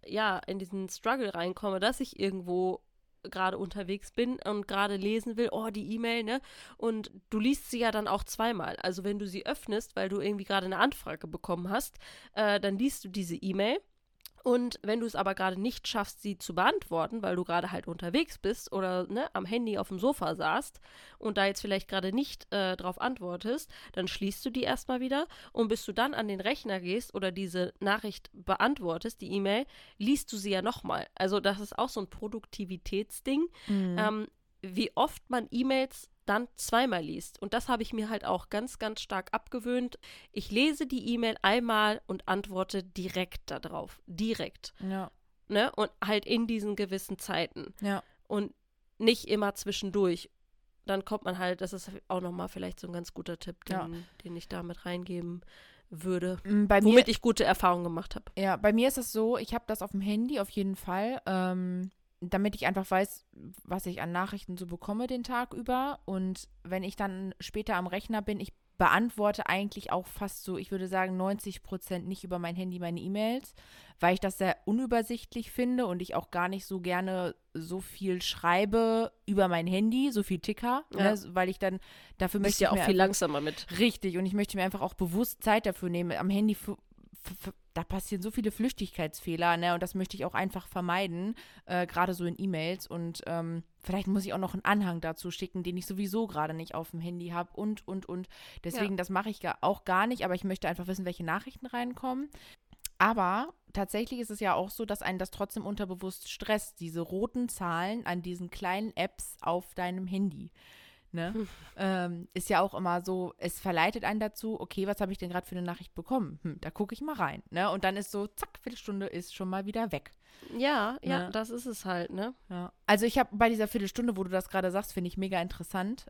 ja, in diesen Struggle reinkomme, dass ich irgendwo gerade unterwegs bin und gerade lesen will, oh, die E-Mail, ne? Und du liest sie ja dann auch zweimal. Also wenn du sie öffnest, weil du irgendwie gerade eine Anfrage bekommen hast, äh, dann liest du diese E-Mail. Und wenn du es aber gerade nicht schaffst, sie zu beantworten, weil du gerade halt unterwegs bist oder ne, am Handy auf dem Sofa saßt und da jetzt vielleicht gerade nicht äh, drauf antwortest, dann schließt du die erstmal wieder und bis du dann an den Rechner gehst oder diese Nachricht beantwortest, die E-Mail, liest du sie ja nochmal. Also das ist auch so ein Produktivitätsding, Mhm. ähm, wie oft man E-Mails dann zweimal liest. Und das habe ich mir halt auch ganz, ganz stark abgewöhnt. Ich lese die E-Mail einmal und antworte direkt darauf. Direkt. ja, Ne? Und halt in diesen gewissen Zeiten. ja. Und nicht immer zwischendurch. Dann kommt man halt, das ist auch nochmal vielleicht so ein ganz guter Tipp, den, Ja. den ich damit reingeben würde. Mm, Bei mir, Womit ich gute Erfahrungen gemacht habe. Ja, bei mir ist es so, ich habe das auf dem Handy auf jeden Fall, ähm, damit ich einfach weiß, was ich an Nachrichten so bekomme den Tag über. Und wenn ich dann später am Rechner bin, ich beantworte eigentlich auch fast so, ich würde sagen, 90 Prozent nicht über mein Handy meine E-Mails, weil ich das sehr unübersichtlich finde und ich auch gar nicht so gerne so viel schreibe über mein Handy, so viel Ticker, Ja. ne, weil ich dann dafür Bist möchte ja ich auch mir viel langsamer mit. Richtig, und ich möchte mir einfach auch bewusst Zeit dafür nehmen. Am Handy, da passieren so viele Flüchtigkeitsfehler, ne? Und das möchte ich auch einfach vermeiden, äh, gerade so in E-Mails. Und ähm, vielleicht muss ich auch noch einen Anhang dazu schicken, den ich sowieso gerade nicht auf dem Handy habe und, und, und. Deswegen, das mache ich auch gar nicht, aber ich möchte einfach wissen, welche Nachrichten reinkommen. Aber tatsächlich ist es ja auch so, dass einen das trotzdem unterbewusst stresst, diese roten Zahlen an diesen kleinen Apps auf deinem Handy. Ne? Ähm, ist ja auch immer so, es verleitet einen dazu, okay, was habe ich denn gerade für eine Nachricht bekommen? Hm, da gucke ich mal rein. Ne? Und dann ist so, zack, Viertelstunde ist schon mal wieder weg. Ja, ja, Ja. das ist es halt, ne? Ja. Also ich habe bei dieser Viertelstunde, wo du das gerade sagst, finde ich mega interessant.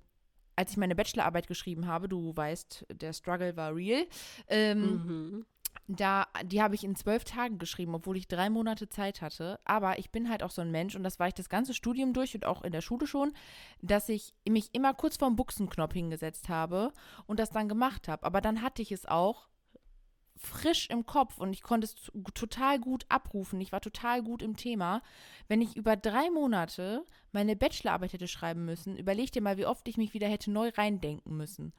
Als ich meine Bachelorarbeit geschrieben habe, du weißt, der Struggle war real. Ähm, Mhm. Da, die habe ich in zwölf Tagen geschrieben, obwohl ich drei Monate Zeit hatte. Aber ich bin halt auch so ein Mensch, und das war ich das ganze Studium durch und auch in der Schule schon, dass ich mich immer kurz vorm Buchsenknopf hingesetzt habe und das dann gemacht habe. Aber dann hatte ich es auch frisch im Kopf und ich konnte es total gut abrufen. Ich war total gut im Thema. Wenn ich über drei Monate meine Bachelorarbeit hätte schreiben müssen, überleg dir mal, wie oft ich mich wieder hätte neu reindenken müssen.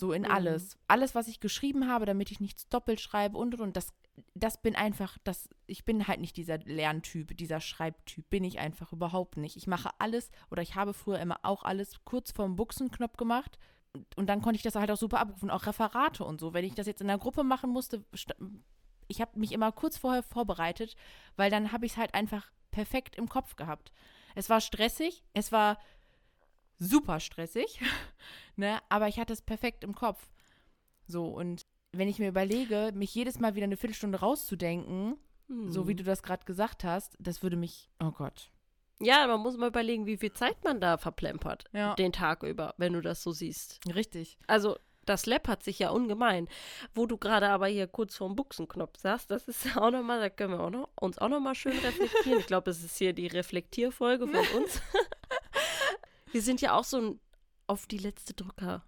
So in Mhm. alles. Alles, was ich geschrieben habe, damit ich nichts doppelt schreibe und und und. Das, das bin einfach, das, ich bin halt nicht dieser Lerntyp, dieser Schreibtyp. Bin ich einfach überhaupt nicht. Ich mache alles oder ich habe früher immer auch alles kurz vorm Buchsenknopf gemacht, und dann konnte ich das halt auch super abrufen, auch Referate und so. Wenn ich das jetzt in der Gruppe machen musste, ich habe mich immer kurz vorher vorbereitet, weil dann habe ich es halt einfach perfekt im Kopf gehabt. Es war stressig, es war super stressig, [laughs] ne? aber ich hatte es perfekt im Kopf. So, und wenn ich mir überlege, mich jedes Mal wieder eine Viertelstunde rauszudenken, hm. so wie du das gerade gesagt hast, das würde mich, oh Gott. Ja, man muss mal überlegen, wie viel Zeit man da verplempert, ja. den Tag über, wenn du das so siehst. Richtig. Also, das läppert sich ja ungemein. Wo du gerade aber hier kurz vorm Buchsenknopf sagst, das ist [laughs] auch nochmal, da können wir auch noch, uns auch nochmal schön reflektieren. Ich glaube, das ist hier die Reflektierfolge von [laughs] uns. Wir sind ja auch so ein auf die letzte Drücker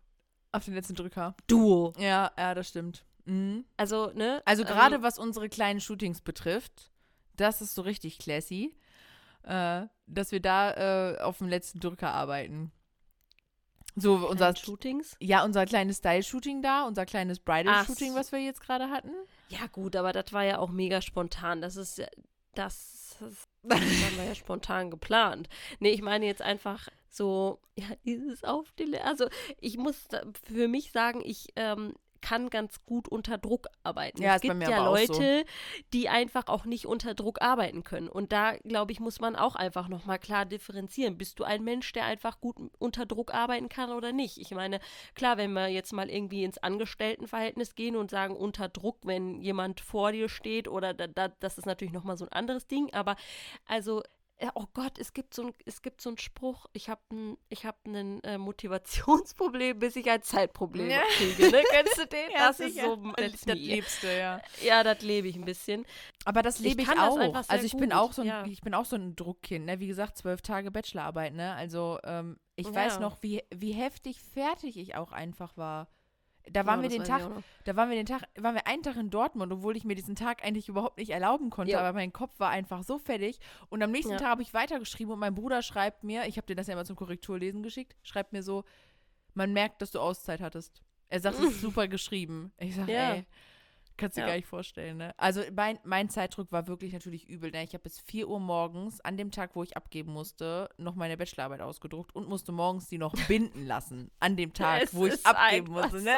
auf den letzten Drücker. Duo. Ja, ja, das stimmt. Mhm. Also, ne? Also gerade ähm, was unsere kleinen Shootings betrifft, das ist so richtig classy, äh, dass wir da äh, auf dem letzten Drücker arbeiten. So unser Shootings? Ja, unser kleines Style-Shooting da, unser kleines Bridal-Shooting, was wir jetzt gerade hatten. Ja, gut, aber das war ja auch mega spontan. Das ist das, das, das haben wir ja spontan geplant. Nee, ich meine jetzt einfach, so, [laughs] ja, dieses auf die, also ich muss für mich sagen, ich ähm, kann ganz gut unter Druck arbeiten. Ja, es gibt ja Leute, so. die einfach auch nicht unter Druck arbeiten können. Und da, glaube ich, muss man auch einfach nochmal klar differenzieren. Bist du ein Mensch, der einfach gut unter Druck arbeiten kann oder nicht? Ich meine, klar, wenn wir jetzt mal irgendwie ins Angestelltenverhältnis gehen und sagen, unter Druck, wenn jemand vor dir steht oder da, da, das ist natürlich nochmal so ein anderes Ding. Aber also oh Gott, es gibt so ein, es gibt so einen Spruch, ich habe ein, ich hab ein äh, Motivationsproblem, bis ich ein Zeitproblem ja. kriege. Ne? Kennst du den? [laughs] ja, das sicher. ist so das, das Liebste, ja. Ja, das lebe ich ein bisschen. Aber das lebe ich, ich auch. Also ich gut. bin auch so ein, ja. ich bin auch so ein Druckkind, ne? Wie gesagt, zwölf Tage Bachelorarbeit, ne? Also ähm, ich weiß noch, wie, wie heftig fertig ich auch einfach war. Da waren ja, wir den Tag, da waren wir den Tag, waren wir einen Tag in Dortmund, obwohl ich mir diesen Tag eigentlich überhaupt nicht erlauben konnte, ja. aber mein Kopf war einfach so fertig. Und am nächsten ja. Tag habe ich weitergeschrieben und mein Bruder schreibt mir, ich habe dir das ja immer zum Korrekturlesen geschickt, schreibt mir so, man merkt, dass du Auszeit hattest. Er sagt, es ist [laughs] super geschrieben. Ich sage, ey, Kannst du ja. gar nicht vorstellen, ne? Also mein, mein Zeitdruck war wirklich natürlich übel. Ne? Ich habe bis 4 Uhr morgens, an dem Tag, wo ich abgeben musste, noch meine Bachelorarbeit ausgedruckt und musste morgens die noch binden lassen. An dem [laughs] Tag, wo ich abgeben musste, ne?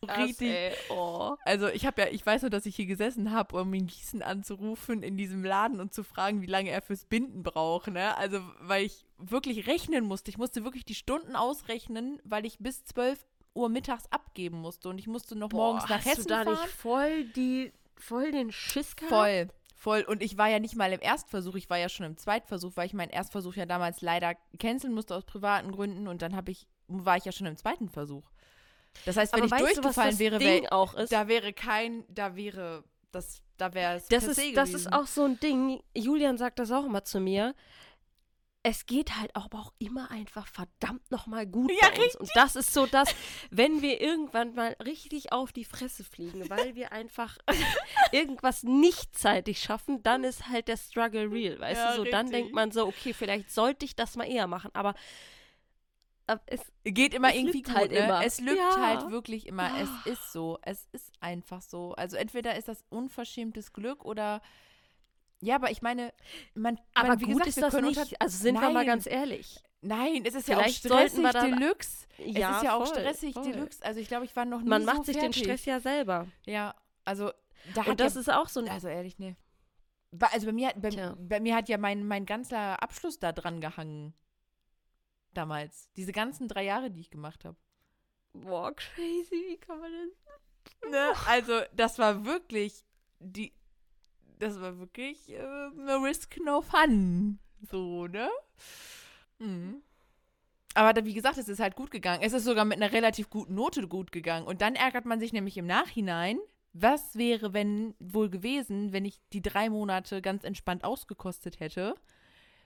So [laughs] Richtig. Oh. Also ich habe ja, ich weiß nur, dass ich hier gesessen habe, um ihn Gießen anzurufen in diesem Laden und zu fragen, wie lange er fürs Binden braucht, ne? Also weil ich wirklich rechnen musste. Ich musste wirklich die Stunden ausrechnen, weil ich bis 12 Uhr mittags abgeben musste und ich musste noch Boah, morgens nach Hessen fahren. Hast du da fahren. nicht voll die voll den Schiss gehabt? Voll. Voll. Und ich war ja nicht mal im Erstversuch, ich war ja schon im Zweitversuch, weil ich meinen Erstversuch ja damals leider canceln musste aus privaten Gründen und dann habe ich, war ich ja schon im zweiten Versuch. Das heißt, wenn Aber ich durchgefallen du, wäre, wär, auch ist? da wäre kein, da wäre, das, da wäre es das ist, Das ist auch so ein Ding, Julian sagt das auch immer zu mir, es geht halt aber auch immer einfach verdammt nochmal gut ja, bei uns. Richtig. Und das ist so das, wenn wir irgendwann mal richtig auf die Fresse fliegen, weil wir einfach [laughs] irgendwas nicht zeitig schaffen, dann ist halt der Struggle real, weißt ja, du? So, richtig. dann denkt man so, okay, vielleicht sollte ich das mal eher machen, aber es geht immer es irgendwie gut, halt ne? immer. Es lügt ja. halt wirklich immer. Es ist so. Es ist einfach so. Also entweder ist das unverschämtes Glück oder ja, aber ich meine, man, aber man, wie gut gesagt, ist das nicht. Also sind Nein. wir mal ganz ehrlich. Nein, es ist Vielleicht ja auch stressig Deluxe. Ja, es ist ja auch voll, stressig voll. Deluxe. Also ich glaube, ich war noch nie Man so macht sich fertig. den Stress ja selber. Ja, also da Und das ja, ist auch so ein Also ehrlich, nee. Also bei mir, bei, bei, mir hat ja mein, mein ganzer Abschluss da dran gehangen. Damals. Diese ganzen drei Jahre, die ich gemacht habe. Boah, crazy, wie kann man das? Ne? Also, das war wirklich die das war wirklich äh, no risk, no fun. So, ne? Mhm. Aber wie gesagt, es ist halt gut gegangen. Es ist sogar mit einer relativ guten Note gut gegangen. Und dann ärgert man sich nämlich im Nachhinein, was wäre, wenn wohl gewesen, wenn ich die drei Monate ganz entspannt ausgekostet hätte,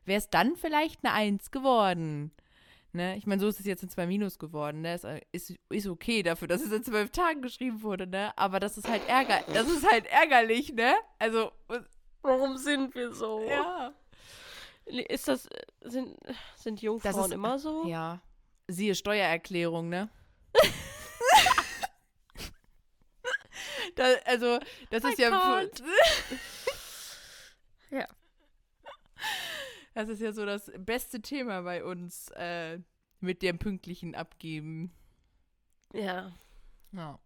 wäre es dann vielleicht eine Eins geworden. Ne? Ich meine, so ist es jetzt in zwei Minus geworden. Ne? Es äh, ist, ist okay dafür, dass es in zwölf Tagen geschrieben wurde, ne? Aber das ist halt ärger das ist halt ärgerlich, ne? Also. Warum sind wir so? Ja. Ist das. Sind, sind Jungfrauen ist, immer so? Ja. Siehe Steuererklärung, ne? [laughs] da, also, das ist ja. [laughs] ja. Das ist ja so das beste Thema bei uns äh, mit dem pünktlichen Abgeben. Ja. Ja.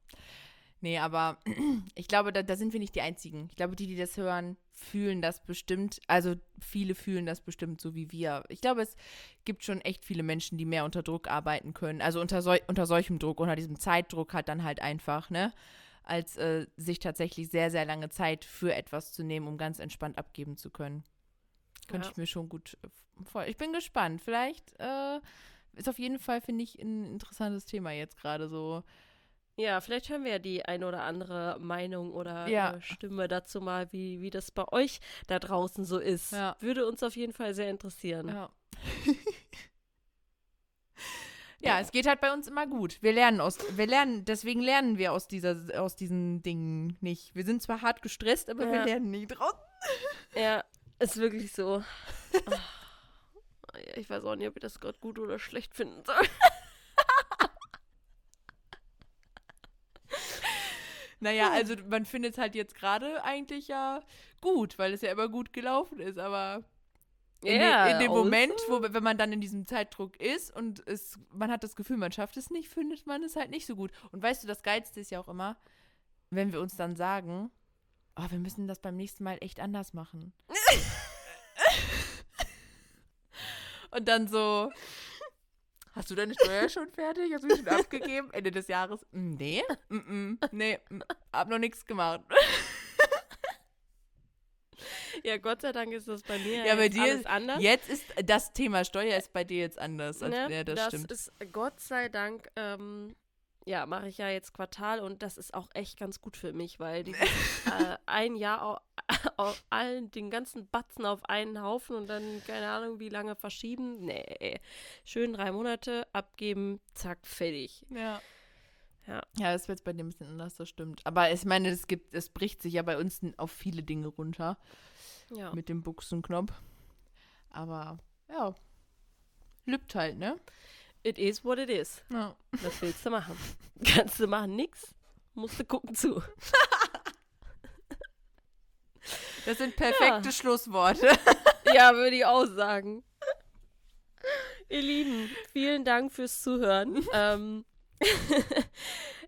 Nee, aber [clears throat] ich glaube, da, da sind wir nicht die Einzigen. Ich glaube, die, die das hören, fühlen das bestimmt. Also viele fühlen das bestimmt so wie wir. Ich glaube, es gibt schon echt viele Menschen, die mehr unter Druck arbeiten können. Also unter, sol unter solchem Druck, unter diesem Zeitdruck hat dann halt einfach, ne? Als äh, sich tatsächlich sehr, sehr lange Zeit für etwas zu nehmen, um ganz entspannt abgeben zu können. Könnte Ja. ich mir schon gut äh, vor. Ich bin gespannt. Vielleicht äh, ist auf jeden Fall, finde ich, ein interessantes Thema jetzt gerade so. Ja, vielleicht hören wir ja die ein oder andere Meinung oder Ja. äh, Stimme dazu mal, wie, wie das bei euch da draußen so ist. Ja. Würde uns auf jeden Fall sehr interessieren. [laughs] Ja. ja, es geht halt bei uns immer gut. Wir lernen aus, wir lernen, deswegen lernen wir aus dieser, aus diesen Dingen nicht. Wir sind zwar hart gestresst, aber wir Ja. lernen nie draus. Ja, ist wirklich so. Ja, [laughs] ich weiß auch nicht, ob ich das gerade gut oder schlecht finden soll. [laughs] Naja, also man findet es halt jetzt gerade eigentlich ja gut, weil es ja immer gut gelaufen ist, aber in, Ja, de, in dem außer- Moment, wo, wenn man dann in diesem Zeitdruck ist und es, man hat das Gefühl, man schafft es nicht, findet man es halt nicht so gut. Und weißt du, das Geilste ist ja auch immer, wenn wir uns dann sagen, oh, wir müssen das beim nächsten Mal echt anders machen. [laughs] und dann so, hast du deine Steuer schon fertig? Hast du die schon abgegeben? Ende des Jahres? "Mm, Nee, mm, mm, nee, mm, hab noch nichts gemacht. [laughs] Ja, Gott sei Dank ist das bei mir Ja, bei dir alles ist- anders. Jetzt ist das Thema Steuer ist bei dir jetzt anders. Als, Ne? ja, das, stimmt. ist Gott sei Dank, ähm, ja, mache ich ja jetzt Quartal und das ist auch echt ganz gut für mich, weil dieses, [laughs] äh, ein Jahr au- [laughs] auf allen, den ganzen Batzen auf einen Haufen und dann, keine Ahnung, wie lange verschieben. Nee, schön drei Monate abgeben, zack, fertig. Ja. Ja. Ja, das wird jetzt bei dir ein bisschen anders, das stimmt. Aber ich meine, es gibt, es bricht sich ja bei uns auf viele Dinge runter Ja. mit dem Buchsenknopf. Aber ja, lübt halt, ne? It is what it is. Ja. Was willst du machen? [laughs] Kannst du machen nix? Musst du gucken zu. [laughs] Das sind perfekte Ja. Schlussworte. [laughs] Ja, würde ich auch sagen. Ihr Lieben, vielen Dank fürs Zuhören. ähm,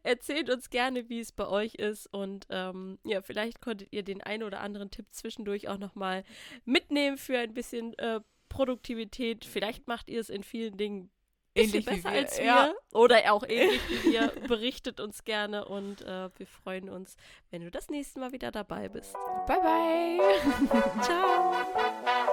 erzählt uns gerne, wie es bei euch ist und ähm, ja, vielleicht konntet ihr den einen oder anderen Tipp zwischendurch auch nochmal mitnehmen für ein bisschen äh, Produktivität. Vielleicht macht ihr es in vielen Dingen bisschen Ähnlich wie besser wir, als wir ja. oder auch [laughs] ähnlich wie wir. Berichtet uns gerne und äh, wir freuen uns, wenn du das nächste Mal wieder dabei bist. Bye, bye. [laughs] Ciao!